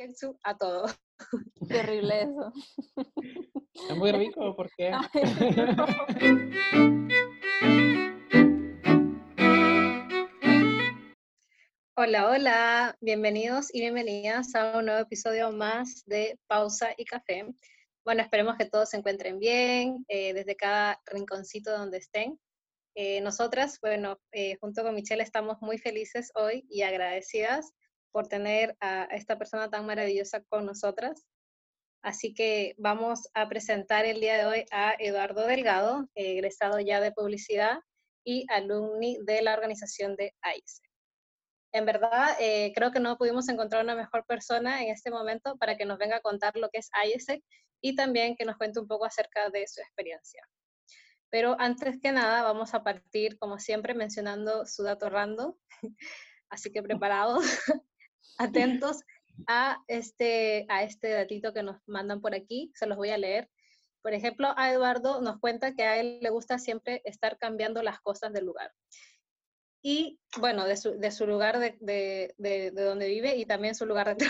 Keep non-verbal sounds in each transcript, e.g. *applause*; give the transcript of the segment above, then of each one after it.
ketchup a todo. Terrible eso. Es muy rico porque... *laughs* Hola, hola, bienvenidos y bienvenidas a un nuevo episodio más de Pausa y Café. Bueno, esperemos que todos se encuentren bien eh, desde cada rinconcito donde estén. Eh, nosotras, bueno, eh, junto con Michelle estamos muy felices hoy y agradecidas por tener a esta persona tan maravillosa con nosotras. Así que vamos a presentar el día de hoy a Eduardo Delgado, egresado ya de publicidad y alumni de la organización de AICE. En verdad, eh, creo que no pudimos encontrar una mejor persona en este momento para que nos venga a contar lo que es AISEC y también que nos cuente un poco acerca de su experiencia. Pero antes que nada, vamos a partir, como siempre, mencionando su dato random. *laughs* Así que preparados, *laughs* atentos a este, a este datito que nos mandan por aquí. Se los voy a leer. Por ejemplo, a Eduardo nos cuenta que a él le gusta siempre estar cambiando las cosas del lugar. Y bueno, de su, de su lugar de, de, de, donde vive y también su lugar de,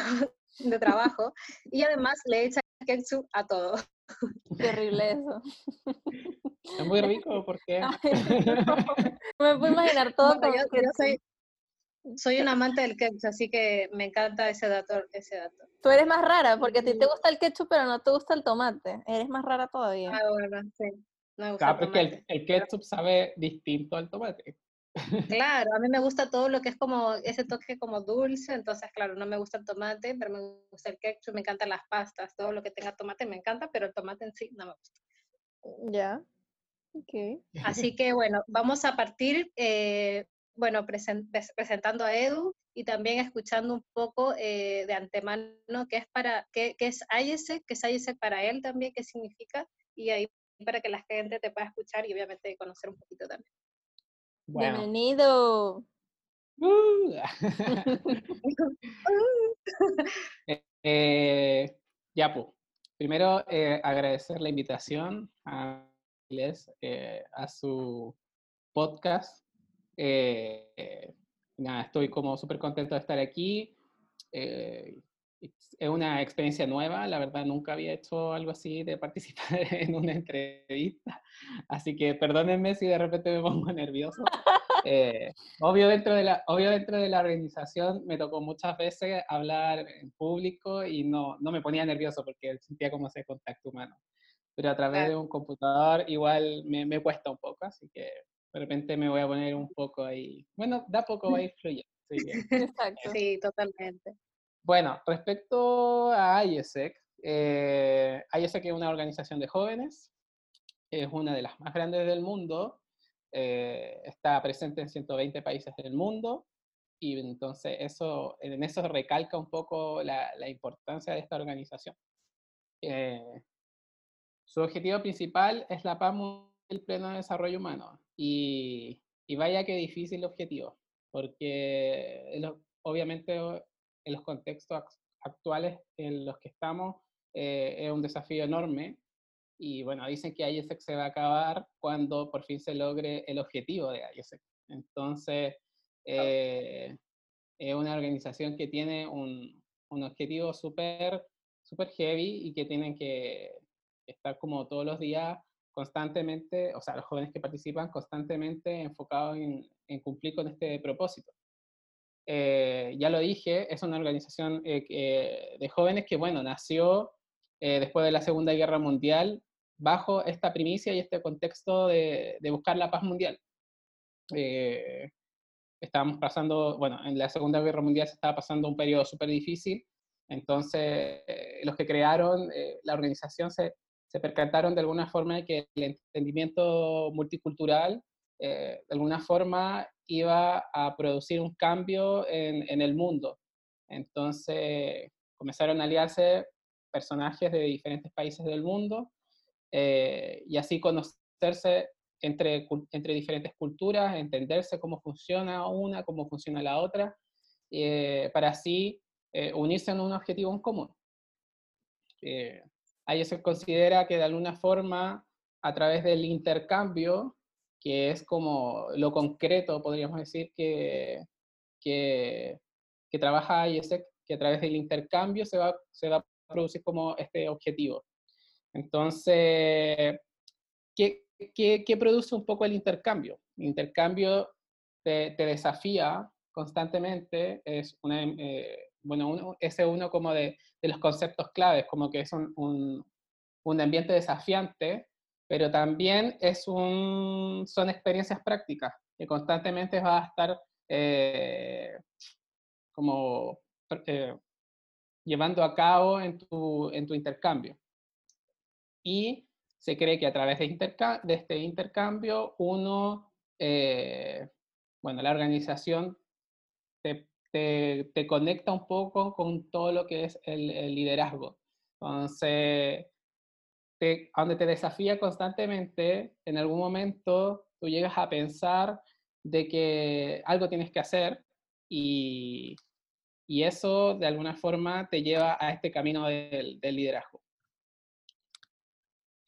de trabajo. Y además le echa ketchup a todo. Terrible eso. Es muy rico porque... me puedo imaginar todo. Bueno, yo, yo soy, soy un amante del ketchup, así que me encanta ese dato, ese dato. Tú eres más rara, porque a ti te gusta el ketchup, pero no te gusta el tomate. Eres más rara todavía. Ah, bueno, sí. Me gusta claro, porque el, el, ketchup sabe distinto al tomate. *laughs* Claro, a mí me gusta todo lo que es como ese toque como dulce, entonces claro, no me gusta el tomate, pero me gusta el ketchup, me encantan las pastas, todo lo que tenga tomate me encanta, pero el tomate en sí no me gusta. Ya, ok. Así que bueno, vamos a partir, eh, bueno, presentando a Edu y también escuchando un poco eh, de antemano qué es para, qué, qué es IESEC, qué es IESEC para él también, qué significa, y ahí para que la gente te pueda escuchar y obviamente conocer un poquito también. Bueno. Bienvenido. Uh. *laughs* eh, ya, pues. Primero, eh, agradecer la invitación a eh, a su podcast. Eh, nada, estoy como súper contento de estar aquí. Eh, es una experiencia nueva, la verdad nunca había hecho algo así de participar *laughs* en una entrevista, así que perdónenme si de repente me pongo *laughs* nervioso. Eh, obvio, dentro de la, obvio dentro de la organización me tocó muchas veces hablar en público y no, no me ponía nervioso porque sentía como ese contacto humano, pero a través de un computador igual me, me cuesta un poco, así que de repente me voy a poner un poco ahí, bueno, da poco va a ir fluyendo. *laughs* Exacto. Sí, totalmente. Bueno, respecto a IESEC, eh, IESEC es una organización de jóvenes, es una de las más grandes del mundo, eh, está presente en 120 países del mundo, y entonces eso, en eso recalca un poco la, la importancia de esta organización. Eh, su objetivo principal es la paz mundial el pleno desarrollo humano, y, y vaya que difícil objetivo, porque obviamente en los contextos actuales en los que estamos eh, es un desafío enorme. Y bueno, dicen que IESEC se va a acabar cuando por fin se logre el objetivo de IESEC. Entonces, eh, es una organización que tiene un, un objetivo súper super heavy y que tienen que estar como todos los días constantemente, o sea, los jóvenes que participan constantemente enfocados en, en cumplir con este propósito. Eh, ya lo dije, es una organización eh, de jóvenes que, bueno, nació eh, después de la Segunda Guerra Mundial bajo esta primicia y este contexto de, buscar la paz mundial. estábamos pasando, bueno, en la Segunda Guerra Mundial se estaba pasando un periodo súper difícil, entonces los que crearon la organización se, se percataron de alguna forma que el entendimiento multicultural de alguna forma iba a producir un cambio en, en el mundo. Entonces comenzaron a aliarse personajes de diferentes países del mundo eh, y así conocerse entre, entre diferentes culturas, entenderse cómo funciona una, cómo funciona la otra, eh, para así eh, unirse en un objetivo en común. Ahí se considera que de alguna forma, a través del intercambio, que es como lo concreto, podríamos decir, que, que, que trabaja IESEC, que a través del intercambio se va, se va a producir como este objetivo. Entonces, ¿qué, qué, produce un poco el intercambio? El intercambio te, te desafía constantemente, es una, eh, bueno, ese uno como de, de, los conceptos claves, como que es un, un, un ambiente desafiante, pero también es un, son experiencias prácticas que constantemente vas a estar eh, como eh, llevando a cabo en tu, en tu intercambio. Y se cree que a través de, de este intercambio uno, eh, bueno, la organización te, te, conecta un poco con todo lo que es el, el liderazgo. Entonces, te, donde te desafía constantemente, en algún momento tú llegas a pensar de que algo tienes que hacer y, y eso de alguna forma te lleva a este camino del, del liderazgo.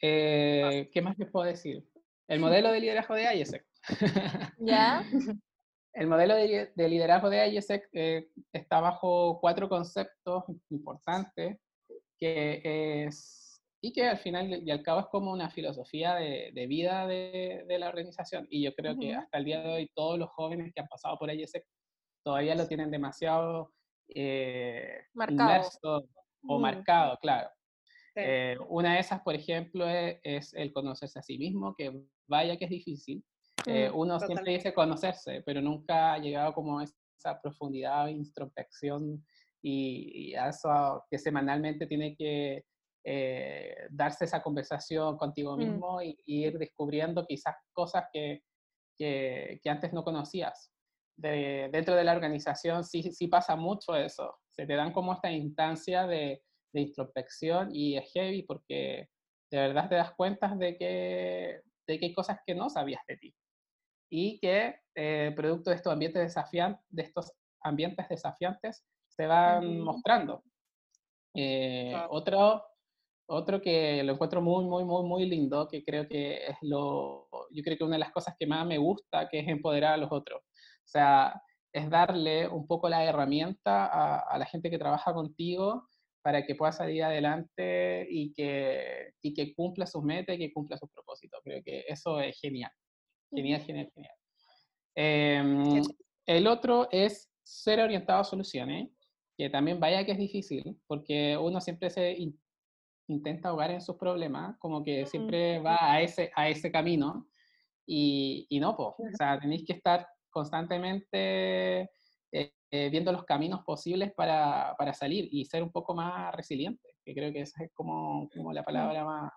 Eh, ¿Qué más les puedo decir? El *laughs* modelo de liderazgo de IESEC. ¿Ya? *laughs* El modelo de, de liderazgo de IESEC eh, está bajo cuatro conceptos importantes, que es y que al final y al cabo es como una filosofía de, de vida de, de, la organización. Y yo creo que hasta el día de hoy todos los jóvenes que han pasado por IESEC todavía lo tienen demasiado eh, marcado. inmerso o mm. marcado, claro. Sí. Eh, una de esas, por ejemplo, es, es, el conocerse a sí mismo, que vaya que es difícil. Eh, uno totalmente. siempre dice conocerse, pero nunca ha llegado como a esa profundidad, introspección y, y a eso que semanalmente tiene que eh, darse esa conversación contigo mm. mismo mm. y, y, ir descubriendo quizás cosas que, que, que antes no conocías. De, dentro de la organización sí, sí pasa mucho eso. Se te dan como esta instancia de, de introspección y es heavy porque de verdad te das cuenta de que, de que hay cosas que no sabías de ti y que eh, producto de estos ambientes desafiantes, de estos ambientes desafiantes se van mostrando. Eh, claro. Otro otro que lo encuentro muy, muy, muy, muy lindo, que creo que es lo, yo creo que una de las cosas que más me gusta, que es empoderar a los otros. O sea, es darle un poco la herramienta a, a la gente que trabaja contigo para que pueda salir adelante y que, y que cumpla sus metas y que cumpla sus propósitos. Creo que eso es genial. Genial, genial, genial. Eh, el otro es ser orientado a soluciones, que también vaya que es difícil, porque uno siempre se intenta ahogar en sus problemas, como que siempre va a ese, a ese camino y, y no, pues, o sea, tenéis que estar constantemente eh, eh, viendo los caminos posibles para, para, salir y ser un poco más resiliente, que creo que esa es como, como la palabra más,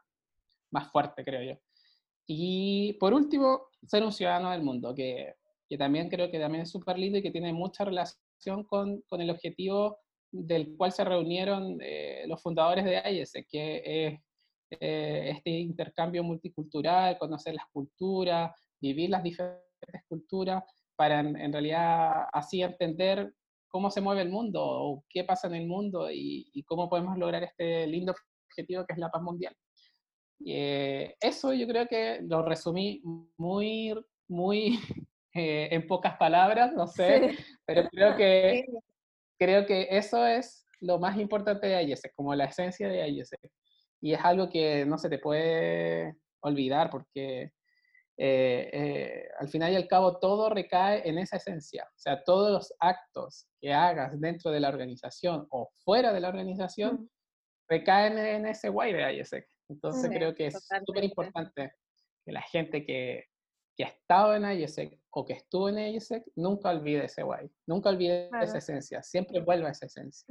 más fuerte, creo yo. Y por último, ser un ciudadano del mundo, que, que también creo que también es súper lindo y que tiene mucha relación con, con el objetivo del cual se reunieron eh, los fundadores de AIS, que es eh, este intercambio multicultural, conocer las culturas, vivir las diferentes culturas, para en, realidad así entender cómo se mueve el mundo o qué pasa en el mundo y cómo podemos lograr este lindo objetivo que es la paz mundial. Eh, eso yo creo que lo resumí muy, muy *laughs* eh, en pocas palabras, no sé, sí. pero creo que creo que eso es lo más importante de IESEC, como la esencia de IESEC. Y es algo que no se te puede olvidar porque eh, eh, al final y al cabo todo recae en esa esencia. O sea, todos los actos que hagas dentro de la organización o fuera de la organización recaen en ese guay de IESEC. Entonces sí, creo que es súper importante que la gente que, que ha estado en IESEC o que estuvo en IESEC, nunca olvide ese guay, nunca olvide claro. esa esencia, siempre vuelva a esa esencia.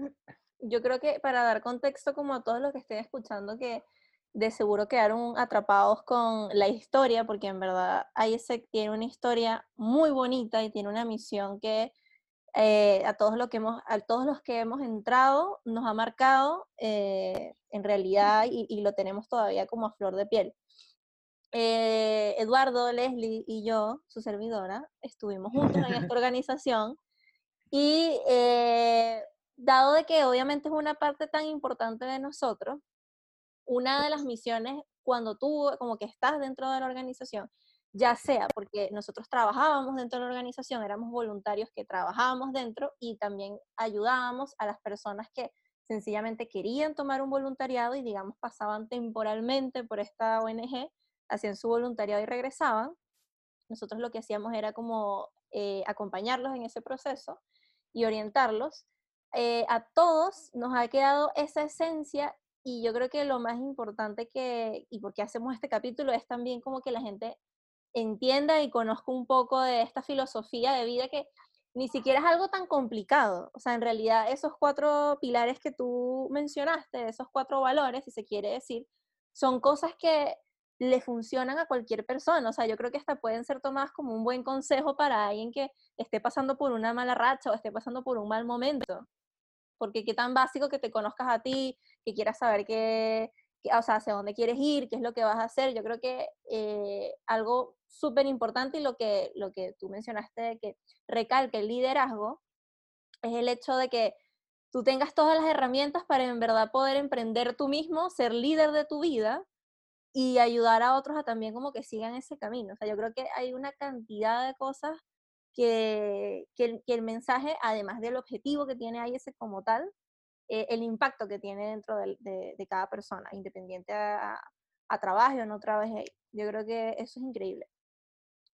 Yo creo que para dar contexto como a todos los que estén escuchando que de seguro quedaron atrapados con la historia, porque en verdad IESEC tiene una historia muy bonita y tiene una misión que eh, a, todos lo que hemos, a todos los que hemos entrado nos ha marcado eh, en realidad y, y, lo tenemos todavía como a flor de piel. Eh, Eduardo, Leslie y yo, su servidora, estuvimos juntos en esta *laughs* organización y eh, dado de que obviamente es una parte tan importante de nosotros, una de las misiones cuando tú como que estás dentro de la organización ya sea porque nosotros trabajábamos dentro de la organización, éramos voluntarios que trabajábamos dentro y también ayudábamos a las personas que sencillamente querían tomar un voluntariado y digamos pasaban temporalmente por esta ONG, hacían su voluntariado y regresaban. Nosotros lo que hacíamos era como eh, acompañarlos en ese proceso y orientarlos. Eh, a todos nos ha quedado esa esencia y yo creo que lo más importante que, y porque hacemos este capítulo, es también como que la gente entienda y conozca un poco de esta filosofía de vida que ni siquiera es algo tan complicado. O sea, en realidad esos cuatro pilares que tú mencionaste, esos cuatro valores, si se quiere decir, son cosas que le funcionan a cualquier persona. O sea, yo creo que hasta pueden ser tomadas como un buen consejo para alguien que esté pasando por una mala racha o esté pasando por un mal momento. Porque qué tan básico que te conozcas a ti, que quieras saber qué, o sea, hacia dónde quieres ir, qué es lo que vas a hacer. Yo creo que eh, algo súper importante y lo que, lo que tú mencionaste que recalque el liderazgo es el hecho de que tú tengas todas las herramientas para en verdad poder emprender tú mismo, ser líder de tu vida y ayudar a otros a también como que sigan ese camino. O sea, yo creo que hay una cantidad de cosas que, que, el, mensaje, además del objetivo que tiene ahí ese como tal, eh, el impacto que tiene dentro de, cada persona, independiente a, a, trabajo o no trabaje. Yo creo que eso es increíble.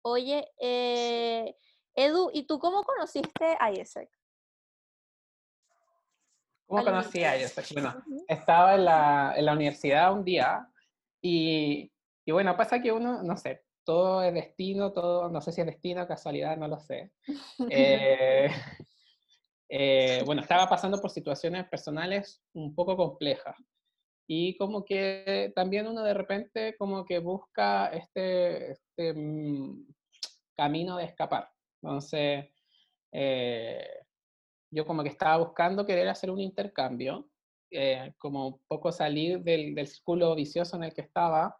Oye, eh, Edu, ¿y tú cómo conociste a IESEC? ¿Cómo conocí a IESEC? Bueno, estaba en la, en la, universidad un día y, y, bueno, pasa que uno, no sé, todo es destino, todo, no sé si es destino, casualidad, no lo sé. Eh, *laughs* eh, bueno, estaba pasando por situaciones personales un poco complejas y como que también uno de repente como que busca este, este mm, camino de escapar. Entonces, eh, yo como que estaba buscando querer hacer un intercambio, eh, como un poco salir del, del, círculo vicioso en el que estaba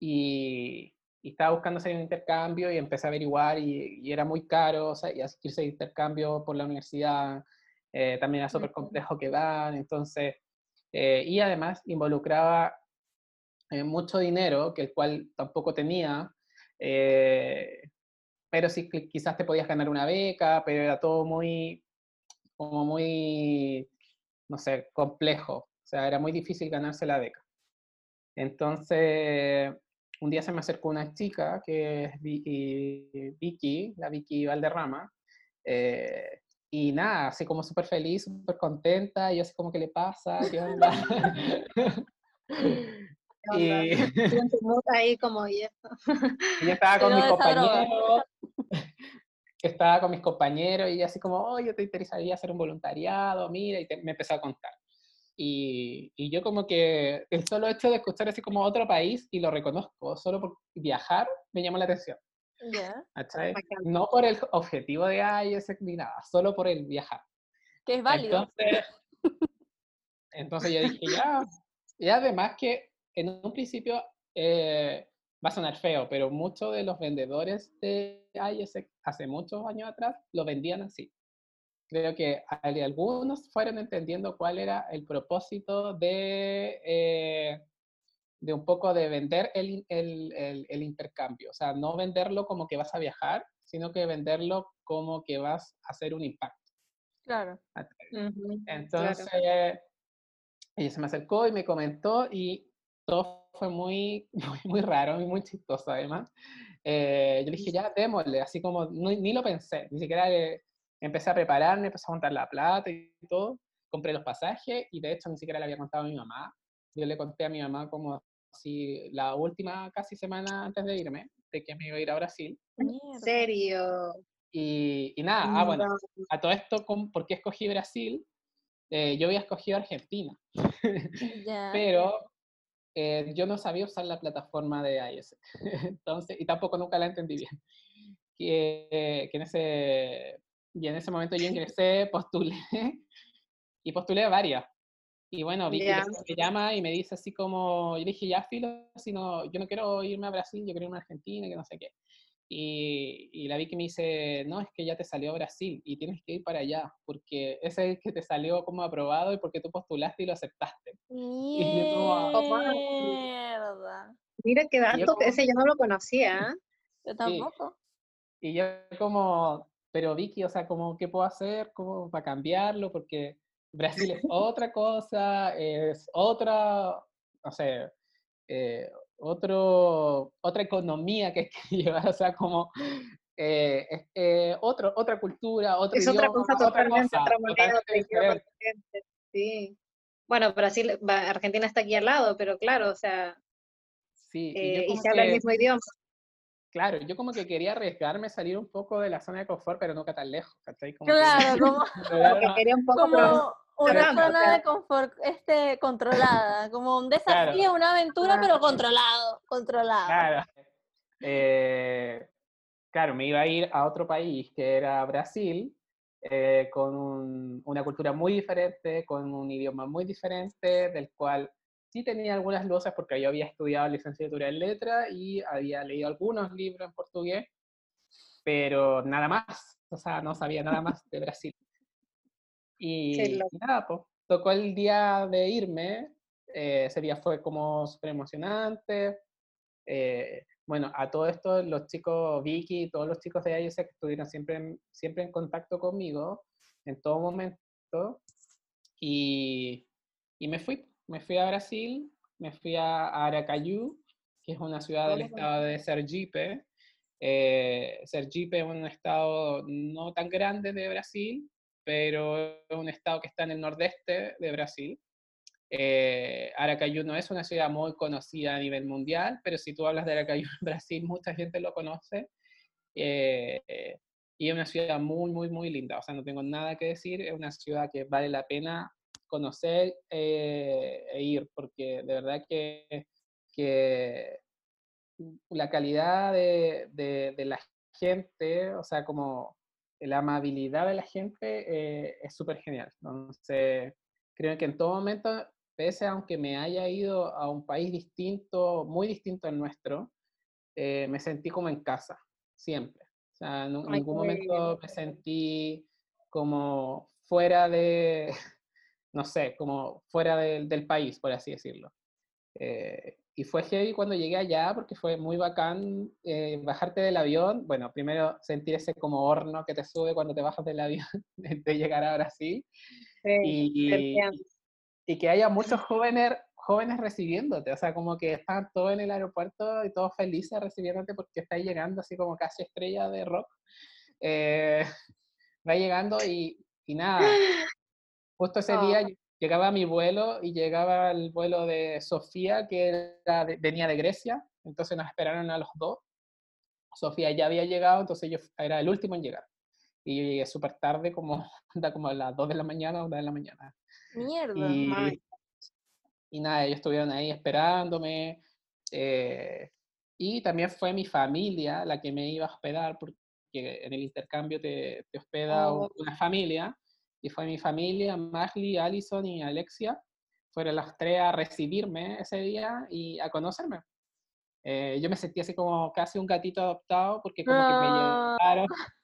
y, estaba buscando hacer un intercambio y empecé a averiguar y, y era muy caro, o sea, y asistirse a intercambio por la universidad eh, también era súper complejo que van, entonces, y además involucraba mucho dinero, que el cual tampoco tenía, pero sí quizás te podías ganar una beca, pero era todo muy, como muy, no sé, complejo. O sea, era muy difícil ganarse la beca. Entonces, un día se me acercó una chica que es Vicky, la Vicky Valderrama, eh, y nada, así como súper feliz, súper contenta, y yo así como, ¿qué le pasa? ¿Qué onda? *laughs* y ahí como y yo estaba con mis compañeros estaba con mis compañeros y así como, oye, ¿te interesaría hacer un voluntariado? Mira, y me empezó a contar. Y, y, yo como que el solo hecho de escuchar así como otro país y lo reconozco, solo por viajar, me llamó la atención. No por el objetivo de ese ni nada, solo por el viajar. Que es válido. Entonces, entonces yo dije, ya, y además que en un principio eh, va a sonar feo, pero muchos de los vendedores de ISEC hace muchos años atrás lo vendían así. Creo que algunos fueron entendiendo cuál era el propósito de, eh, de un poco de vender el, el, el, intercambio. O sea, no venderlo como que vas a viajar, sino que venderlo como que vas a hacer un impacto. Claro. Entonces, ella se me acercó y me comentó y todo fue muy, *laughs* muy, muy raro y muy chistoso además. Eh, yo le dije, ya, démosle, así como, ni lo pensé, ni siquiera empecé a prepararme, empecé a montar la plata y todo, compré los pasajes y de hecho ni siquiera le había contado a mi mamá. Yo le conté a mi mamá como si la última casi semana antes de irme, de que me iba a ir a Brasil. ¿En serio? Y, y nada, ah, bueno, a todo esto, ¿por qué escogí Brasil? Eh, yo había escogido Argentina. *laughs* Pero eh, yo no sabía usar la plataforma de IS. *laughs* Entonces, y tampoco nunca la entendí bien. Que, que en ese, y en ese momento yo ingresé, postulé, *laughs* y postulé varias. Y bueno, vi que me llama y me dice así como, yo dije, ya filo, sino, yo no quiero irme a Brasil, yo quiero irme a Argentina, que no sé qué. Y, y, la vi que me dice, no, es que ya te salió Brasil y tienes que ir para allá, porque ese es el que te salió como aprobado y porque tú postulaste y lo aceptaste. *laughs* Mierda. Mira qué dato, ese yo no lo conocía. Yo tampoco. Y yo como, pero Vicky, o sea, como, ¿qué puedo hacer como para cambiarlo? Porque Brasil es *laughs* otra cosa, es otra, no sé, eh, otro, otra economía que hay que *laughs* llevar, o sea, como eh, eh, otro, otra cultura, otro Es otra cosa totalmente, otra moneda, otra Sí. Bueno, Brasil, Argentina está aquí al lado, pero claro, o sea, sí, y, se habla el mismo idioma. Claro, yo como que quería arriesgarme a salir un poco de la zona de confort, pero nunca tan lejos, ¿cachai? claro, *laughs* *laughs* como, que quería un poco una zona de confort este, controlada, como un desafío, una aventura, pero controlado, controlado. Claro. Eh, claro, me iba a ir a otro país que era Brasil, eh, con una cultura muy diferente, con un idioma muy diferente, del cual sí tenía algunas luces porque yo había estudiado licenciatura en letra y había leído algunos libros en portugués, pero nada más, o sea, no sabía nada más de Brasil. Y, nada, pues, tocó el día de irme, eh, ese día fue como súper emocionante. Eh, bueno, a todo esto los chicos, Vicky todos los chicos de ahí, que estuvieron siempre en, siempre en contacto conmigo en todo momento. Y, y me fui, me fui a Brasil, me fui a Aracaju, que es una ciudad del estado de Sergipe. Eh, Sergipe es un estado no tan grande de Brasil, pero es un estado que está en el nordeste de Brasil. Eh, Aracaju no es una ciudad muy conocida a nivel mundial, pero si tú hablas de Aracaju en Brasil, mucha gente lo conoce. Eh, y es una ciudad muy, muy, muy linda. O sea, no tengo nada que decir. Es una ciudad que vale la pena conocer eh, e ir, porque de verdad que, que la calidad de, de, de, la gente, o sea, como la amabilidad de la gente eh, es súper genial. Entonces, creo que en todo momento, pese a aunque me haya ido a un país distinto, muy distinto al nuestro, eh, me sentí como en casa, siempre. O sea, en ningún momento me sentí como fuera de, no sé, como fuera del país, por así decirlo. Eh, y fue heavy cuando llegué allá porque fue muy bacán eh, bajarte del avión. Bueno, primero sentir ese como horno que te sube cuando te bajas del avión *laughs* de llegar a Brasil. y, y, que haya muchos jóvenes, jóvenes recibiéndote. O sea, como que están todos en el aeropuerto y todos felices recibiéndote porque estás llegando así como casi estrella de rock. Eh, *laughs* va llegando y, y nada. Justo ese día oh llegaba mi vuelo y llegaba el vuelo de Sofía, que venía de Grecia, entonces nos esperaron a los dos. Sofía ya había llegado, entonces yo era el último en llegar. Y yo llegué súper tarde, como, *laughs* como a las 2 de la mañana, 1 de la mañana. Mierda. Y, y nada, ellos estuvieron ahí esperándome. Eh, y también fue mi familia la que me iba a hospedar, porque en el intercambio te, te hospeda oh. una familia y fue mi familia, Marley, Allison y Alexia, fueron las tres a recibirme ese día y a conocerme. Eh, yo me sentí así como casi un gatito adoptado porque como que me ah. llevaron. *laughs*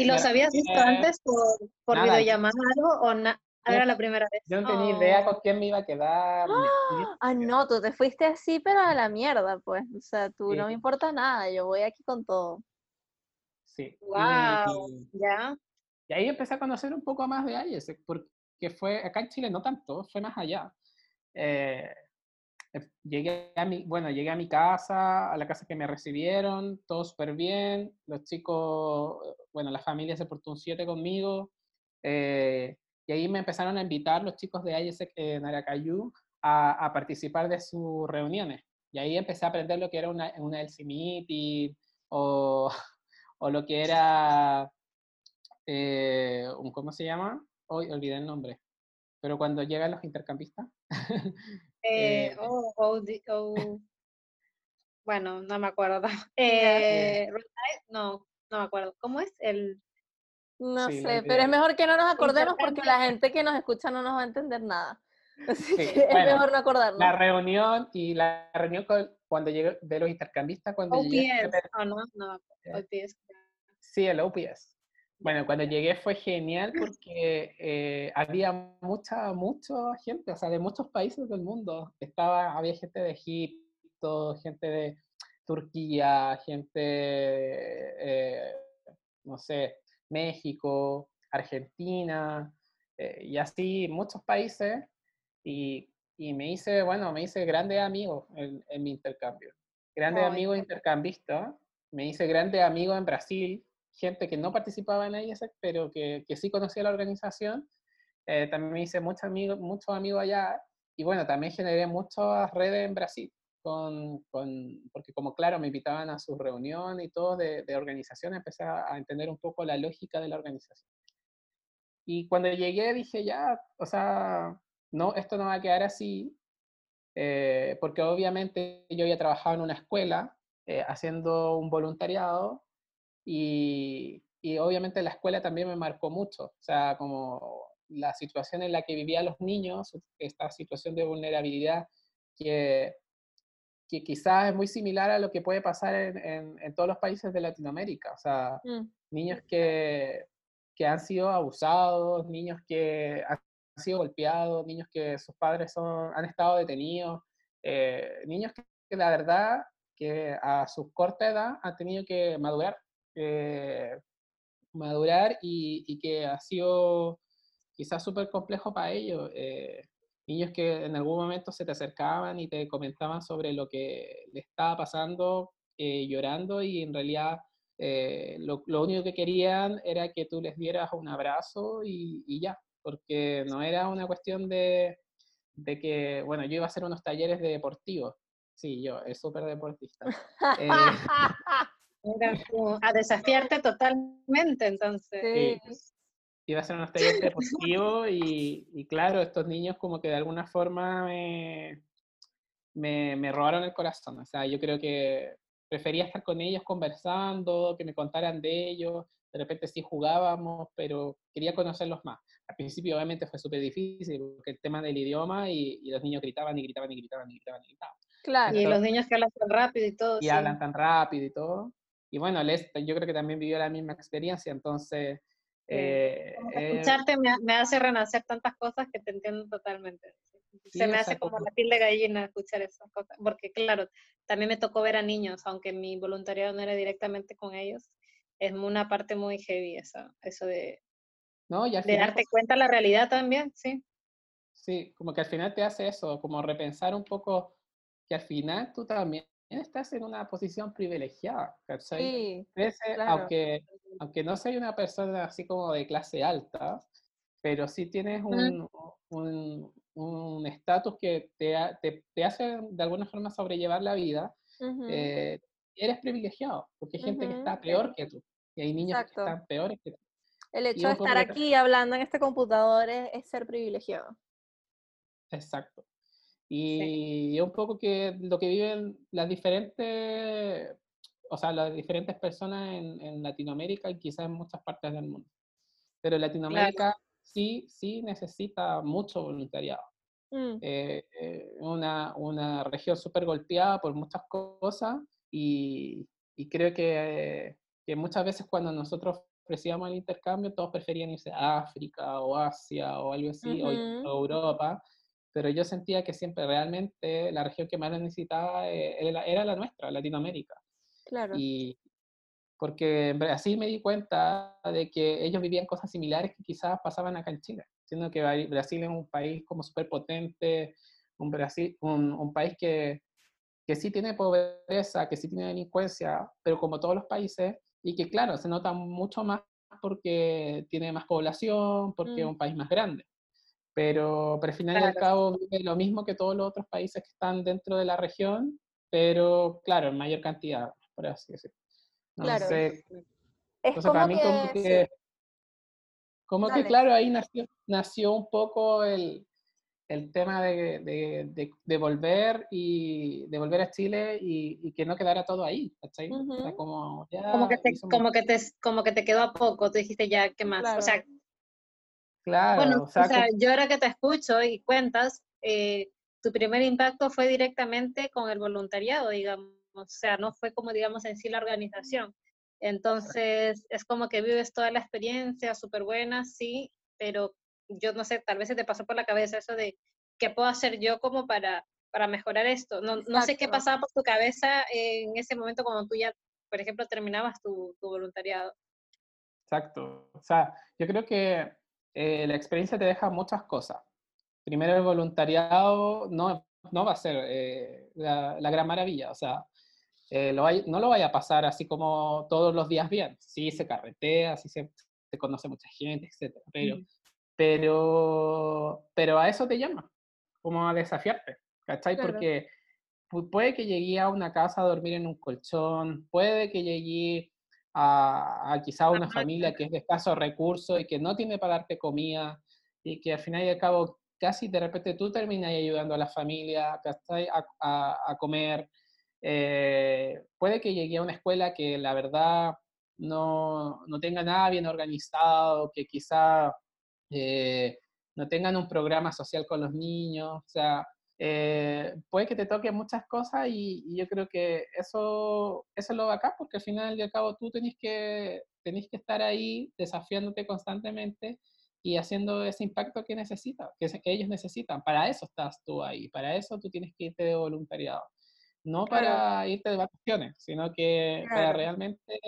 ¿Y los habías visto antes por, por videollamada o no? era la primera vez? Yo no tenía idea con quién me iba a quedar. *gasps* Ah, no, tú te fuiste así, pero a la mierda, pues. O sea, tú no me importa nada, yo voy aquí con todo. Sí. Wow, ya. Y ahí empecé a conocer un poco más de IESEC, porque fue, acá en Chile no tanto, fue más allá. Eh, eh, llegué a mi, bueno, llegué a mi casa, a la casa que me recibieron, todo súper bien, los chicos, bueno, la familia se portó un 7 conmigo, eh, y ahí me empezaron a invitar los chicos de IESEC en Aracayú a, participar de sus reuniones. Y ahí empecé a aprender lo que era una, una LC Meeting o, *laughs* o lo que era eh, ¿cómo se llama? Hoy olvidé el nombre, pero cuando llegan los intercampistas. *laughs* Eh, eh, oh, oh, oh, bueno, no me acuerdo. *laughs* Eh, no, no me acuerdo. ¿Cómo es? El... No sé, pero es mejor que no nos acordemos porque la gente que nos escucha no nos va a entender nada. *laughs* Así que es mejor no acordarnos. La reunión y la reunión cuando llegué de los intercambistas. Cuando OPS, oh, no, no, OPS. Sí, el OPS. Bueno, cuando llegué fue genial porque eh, había mucha, mucha gente, o sea, de muchos países del mundo. Estaba, había gente de Egipto, gente de, Turquía, gente, eh, no sé, México, Argentina, eh, y así muchos países. Y, y, me hice, bueno, me hice grandes amigos en, en mi intercambio. Grandes amigos intercambistas. Me hice grandes amigos en Brasil, gente que no participaba en ISEC, pero que, que sí conocía la organización. Eh, también hice muchos amigos, muchos amigos allá. Y bueno, también generé muchas redes en Brasil. Con, con, porque como claro, me invitaban a su reunión y todo de, de organización, empecé a, a entender un poco la lógica de la organización. Y cuando llegué dije, ya, o sea, no, esto no va a quedar así, eh, porque obviamente yo había trabajado en una escuela eh, haciendo un voluntariado y, y, obviamente la escuela también me marcó mucho, o sea, como la situación en la que vivían los niños, esta situación de vulnerabilidad que, que quizás es muy similar a lo que puede pasar en, en, en todos los países de Latinoamérica, o sea, mm. niños que que han sido abusados, niños que han sido golpeados, niños que sus padres son, han estado detenidos, eh, niños que, que, la verdad que a su corta edad han tenido que madurar, eh, madurar y, y, que ha sido quizás súper complejo para ellos. Eh, niños que en algún momento se te acercaban y te comentaban sobre lo que le estaba pasando, eh, llorando y en realidad eh, lo, lo, único que querían era que tú les dieras un abrazo y, y ya, porque no era una cuestión de, de, que, bueno, yo iba a hacer unos talleres de deportivos. Sí, yo, es súper deportista. *laughs* eh, *laughs* a desafiarte totalmente, entonces. Sí. Iba a hacer unos talleres *laughs* deportivos y, y, claro, estos niños como que de alguna forma me, me, me robaron el corazón. O sea, yo creo que prefería estar con ellos conversando, que me contaran de ellos, de repente sí jugábamos, pero quería conocerlos más. Al principio obviamente fue súper difícil, porque el tema del idioma y, y, los niños gritaban y gritaban y gritaban y gritaban y gritaban. Claro. Entonces, y los niños que hablan tan rápido y todo. Y sí. hablan tan rápido y todo. Y bueno, Les, yo creo que también vivió la misma experiencia, entonces... Eh, escucharte eh, me, me, hace renacer tantas cosas que te entiendo totalmente. Sí, se me hace como la piel de gallina escuchar esas cosas, porque claro, también me tocó ver a niños, aunque mi voluntariado no era directamente con ellos, es una parte muy heavy esa, eso de, no, y de final, darte cuenta de la realidad también, sí. Sí, como que al final te hace eso, como repensar un poco que al final tú también estás en una posición privilegiada, ¿cachai? Sí, claro. aunque, aunque no seas una persona así como de clase alta, pero sí tienes un, un estatus un que te, te, te, hace de alguna forma sobrellevar la vida, uh -huh. eh, eres privilegiado, porque hay gente uh -huh. que está peor que tú, y hay niños Exacto. que están peores que tú. El hecho de estar aquí hablando en este computador es, es ser privilegiado. Exacto. Y sí. un poco que lo que viven las diferentes, o sea, las diferentes personas en, en Latinoamérica y quizás en muchas partes del mundo. Pero Latinoamérica claro. sí, sí necesita mucho voluntariado. Mm. Eh, eh, una, una región súper golpeada por muchas cosas y, y creo que, que muchas veces cuando nosotros ofrecíamos el intercambio, todos preferían irse a África o Asia o algo así, uh -huh. o, o Europa, pero yo sentía que siempre realmente la región que más necesitaba eh, era, la nuestra, Latinoamérica. Claro. Y porque en Brasil me di cuenta de que ellos vivían cosas similares que quizás pasaban acá en Chile, siendo que Brasil es un país como súper potente, un, Brasil, un, un país que, que sí tiene pobreza, que sí tiene delincuencia, pero como todos los países, y que claro, se nota mucho más porque tiene más población, porque mm. es un país más grande pero, pero al final claro. y al cabo vive lo mismo que todos los otros países que están dentro de la región, pero claro, en mayor cantidad, por así decirlo. No claro. sé. Es Entonces, como para mí que, como que, sí. como que claro, ahí nació, nació un poco el, el tema de, de, de, de, volver y de volver a Chile y, y que no quedara todo ahí, ¿cachai? Uh -huh. o sea, como, ya como, que te, como, que te, como que te quedó a poco, tú dijiste ya, ¿qué más? Claro. O sea, Claro. Bueno, o sea, o sea, yo ahora que te escucho y cuentas, eh, tu primer impacto fue directamente con el voluntariado, digamos, o sea, no fue como, digamos, en sí la organización. Entonces, es como que vives toda la experiencia, súper buena, sí, pero yo no sé, tal vez se te pasó por la cabeza eso de qué puedo hacer yo como para para mejorar esto. No, no sé qué pasaba por tu cabeza en ese momento cuando tú ya, por ejemplo, terminabas tu, tu voluntariado. Exacto. O sea, yo creo que eh, la experiencia te deja muchas cosas. Primero, el voluntariado no, no va a ser eh, la, la, gran maravilla. O sea, eh, lo hay, no lo vaya a pasar así como todos los días bien. Sí, se carretea, sí se, se conoce mucha gente, etc. Pero, pero, pero a eso te llama, como a desafiarte. ¿Cachai? Porque puede que llegue a una casa a dormir en un colchón, puede que llegue a, a quizá una familia que es de escasos recursos y que no tiene para darte comida y que al final y al cabo casi de repente tú terminas ayudando a la familia a, a, a comer. Eh, puede que llegue a una escuela que la verdad no, no tenga nada bien organizado, que quizá eh, no tengan un programa social con los niños. O sea, eh, puede que te toquen muchas cosas y, yo creo que eso, eso es lo acá, porque al final y al cabo tú tenés que, tenés que estar ahí desafiándote constantemente y haciendo ese impacto que necesitas, que, que, ellos necesitan. Para eso estás tú ahí, para eso tú tienes que irte de voluntariado. No para irte de vacaciones, sino que para realmente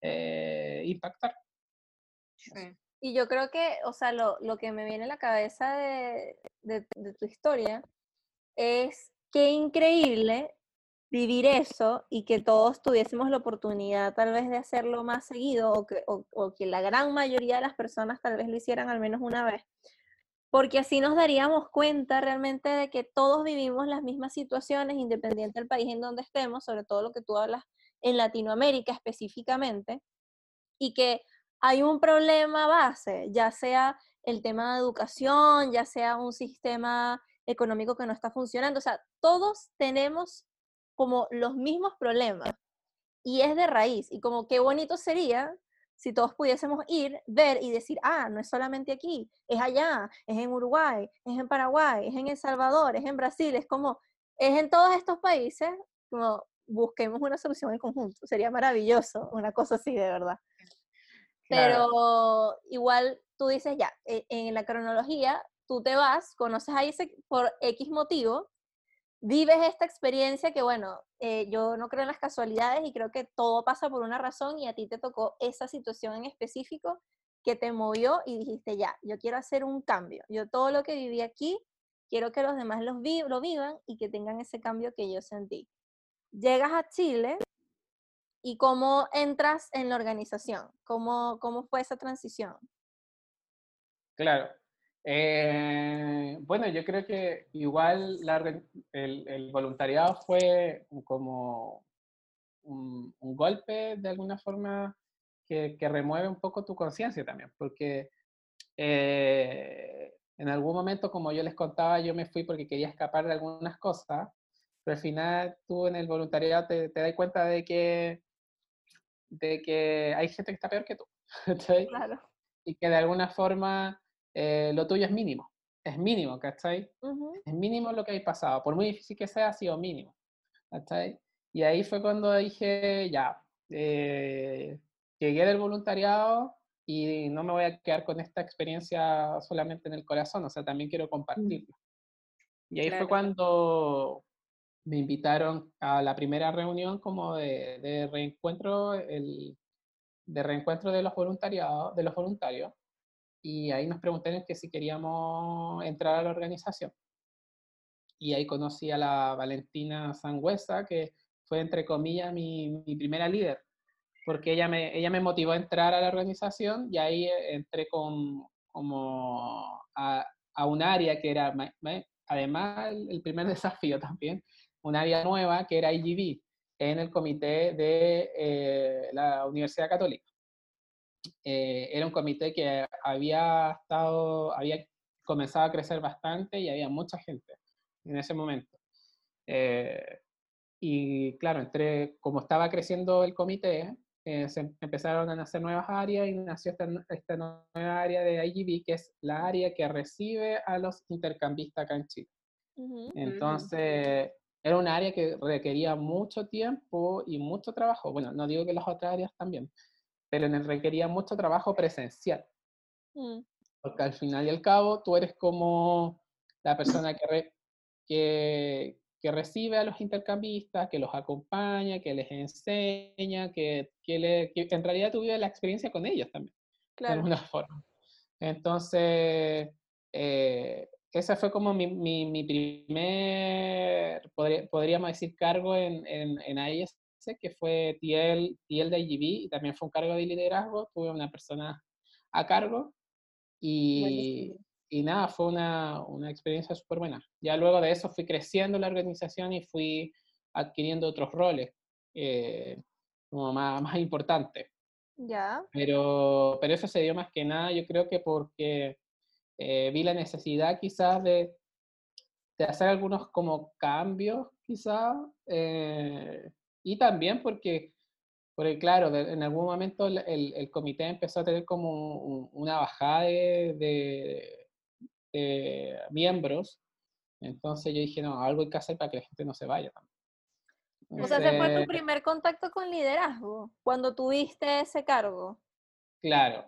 eh, impactar. Sí. Y yo creo que, o sea, lo, lo que me viene a la cabeza de, de, de, tu historia es qué increíble vivir eso y que todos tuviésemos la oportunidad tal vez de hacerlo más seguido o que, o, o que la gran mayoría de las personas tal vez lo hicieran al menos una vez. Porque así nos daríamos cuenta realmente de que todos vivimos las mismas situaciones, independiente del país en donde estemos, sobre todo lo que tú hablas en Latinoamérica específicamente, y que hay un problema base, ya sea el tema de educación, ya sea un sistema económico que no está funcionando. O sea, todos tenemos como los mismos problemas y es de raíz. Y como qué bonito sería si todos pudiésemos ir, ver y decir, ah, no es solamente aquí, es allá, es en Uruguay, es en Paraguay, es en El Salvador, es en Brasil, es como, es en todos estos países, como busquemos una solución en conjunto. Sería maravilloso, una cosa así de verdad. Pero igual tú dices ya, e, en la cronología, tú te vas, conoces a Isaac por X motivo, vives esta experiencia que, bueno, eh, yo no creo en las casualidades y creo que todo pasa por una razón y a ti te tocó esa situación en específico que te movió y dijiste, ya, yo quiero hacer un cambio. Yo todo lo que viví aquí, quiero que los demás los vi lo vivan y que tengan ese cambio que yo sentí. Llegas a Chile ¿Y cómo entras en la organización? ¿Cómo, cómo fue esa transición? Claro. Eh, bueno, yo creo que igual la, el, voluntariado fue como un, golpe de alguna forma que, remueve un poco tu conciencia también, porque eh, en algún momento, como yo les contaba, yo me fui porque quería escapar de algunas cosas, pero al final tú en el voluntariado te das cuenta de que de que hay gente que está peor que tú. *laughs* Claro. Y que de alguna forma eh, lo tuyo es mínimo. Es mínimo, ¿cachai? Uh -huh. Es mínimo lo que hay pasado. Por muy difícil que sea, ha sido mínimo. ¿cachai? Y ahí fue cuando dije, ya, eh, llegué del voluntariado y no me voy a quedar con esta experiencia solamente en el corazón, o sea, también quiero compartirla. Y ahí claro. fue cuando me invitaron a la primera reunión como de, de reencuentro, el, de reencuentro de los, voluntariados, de los voluntarios, y ahí nos preguntaron que si queríamos entrar a la organización. Y ahí conocí a la Valentina Sangüesa, que fue, entre comillas, mi, mi primera líder, porque ella me, ella me motivó a entrar a la organización y ahí entré con, como a, a un área que era, además, el primer *laughs* desafío también, un área nueva que era IGB en el comité de eh, la Universidad Católica. Eh, era un comité que había estado, había comenzado a crecer bastante y había mucha gente en ese momento. Eh, y claro, entre, como estaba creciendo el comité, eh, se empezaron a nacer nuevas áreas y nació esta, esta, nueva área de IGB, que es la área que recibe a los intercambistas acá en Chile. Uh -huh. Entonces, era un área que requería mucho tiempo y mucho trabajo. Bueno, no digo que las otras áreas también, pero requería mucho trabajo presencial. Mm. Porque al final y al cabo tú eres como la persona que, re, que, que recibe a los intercambistas, que los acompaña, que les enseña, que, que, le, que en realidad tuviera la experiencia con ellos también, de alguna *laughs* forma. Entonces, eh, ese fue como mi, mi, mi primer, podríamos decir, cargo en, en, en AIS, que fue TL, TL de IGB, y también fue un cargo de liderazgo, tuve una persona a cargo, y, y nada, fue una, una experiencia súper buena. Ya luego de eso fui creciendo la organización y fui adquiriendo otros roles eh, como más, más importantes. Ya. Pero, pero eso se dio más que nada, yo creo que porque eh, vi la necesidad quizás de, de, hacer algunos como cambios quizás, eh, y también porque, porque claro, en algún momento el, el, comité empezó a tener como un, una bajada de, de, de, miembros, entonces yo dije, no, algo hay que hacer para que la gente no se vaya también. O sea, ese fue tu primer contacto con liderazgo, cuando tuviste ese cargo. Claro,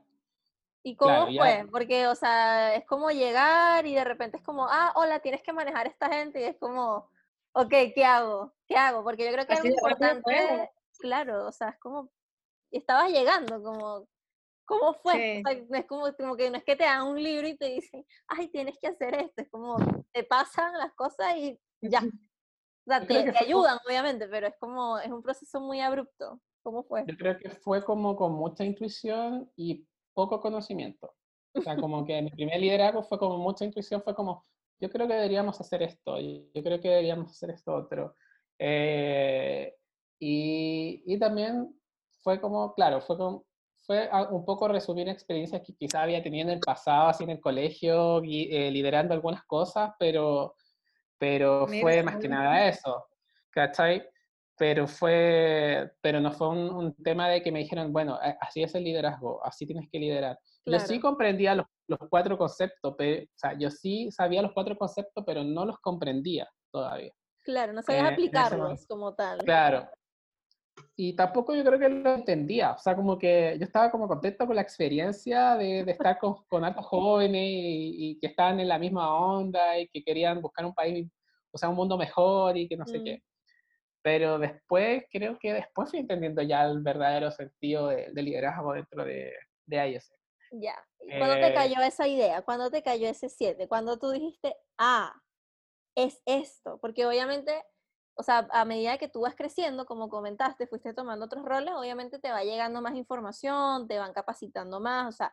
¿Y cómo fue? Porque, o sea, es como llegar y de repente es como, ah, hola, tienes que manejar esta gente y es como, ok, ¿qué hago? ¿Qué hago? Porque yo creo que es importante, claro, o sea, es como, estabas llegando, como, ¿cómo fue? O sea, es como, como que no es que te dan un libro y te dicen, ay, tienes que hacer esto, es como, te pasan las cosas y ya. *laughs* O sea, te, te ayudan, obviamente, pero es como, es un proceso muy abrupto. ¿Cómo fue? Yo creo que fue como con mucha intuición y poco conocimiento. O sea, como *laughs* que mi primer liderazgo fue como mucha intuición, fue como, yo creo que deberíamos hacer esto, yo creo que deberíamos hacer esto otro. Eh, y, y, también fue como, claro, fue, como, fue un poco resumir experiencias que quizá había tenido en el pasado, así en el colegio, y, eh, liderando algunas cosas, pero, pero fue más que nada eso. ¿Cachai? Pero fue, pero no fue un, tema de que me dijeron, bueno, así es el liderazgo, así tienes que liderar. Yo sí comprendía los, los cuatro conceptos, pero, o sea, yo sí sabía los cuatro conceptos, pero no los comprendía todavía. Claro, no sabías eh, aplicarlos como tal. Claro. Y tampoco yo creo que lo entendía, o sea, como que yo estaba como contento con la experiencia de, de estar con, con altos jóvenes y, que estaban en la misma onda y que querían buscar un país, o sea, un mundo mejor y que no sé mm. qué. Pero después, creo que después fui entendiendo ya el verdadero sentido de, liderazgo dentro de, de ISEC. Ya. ¿Cuándo te eh cayó esa idea? ¿Cuándo te cayó ese 7? Cuando tú dijiste, ah, es esto? Porque obviamente, o sea, a medida que tú vas creciendo, como comentaste, fuiste tomando otros roles, obviamente te va llegando más información, te van capacitando más, o sea,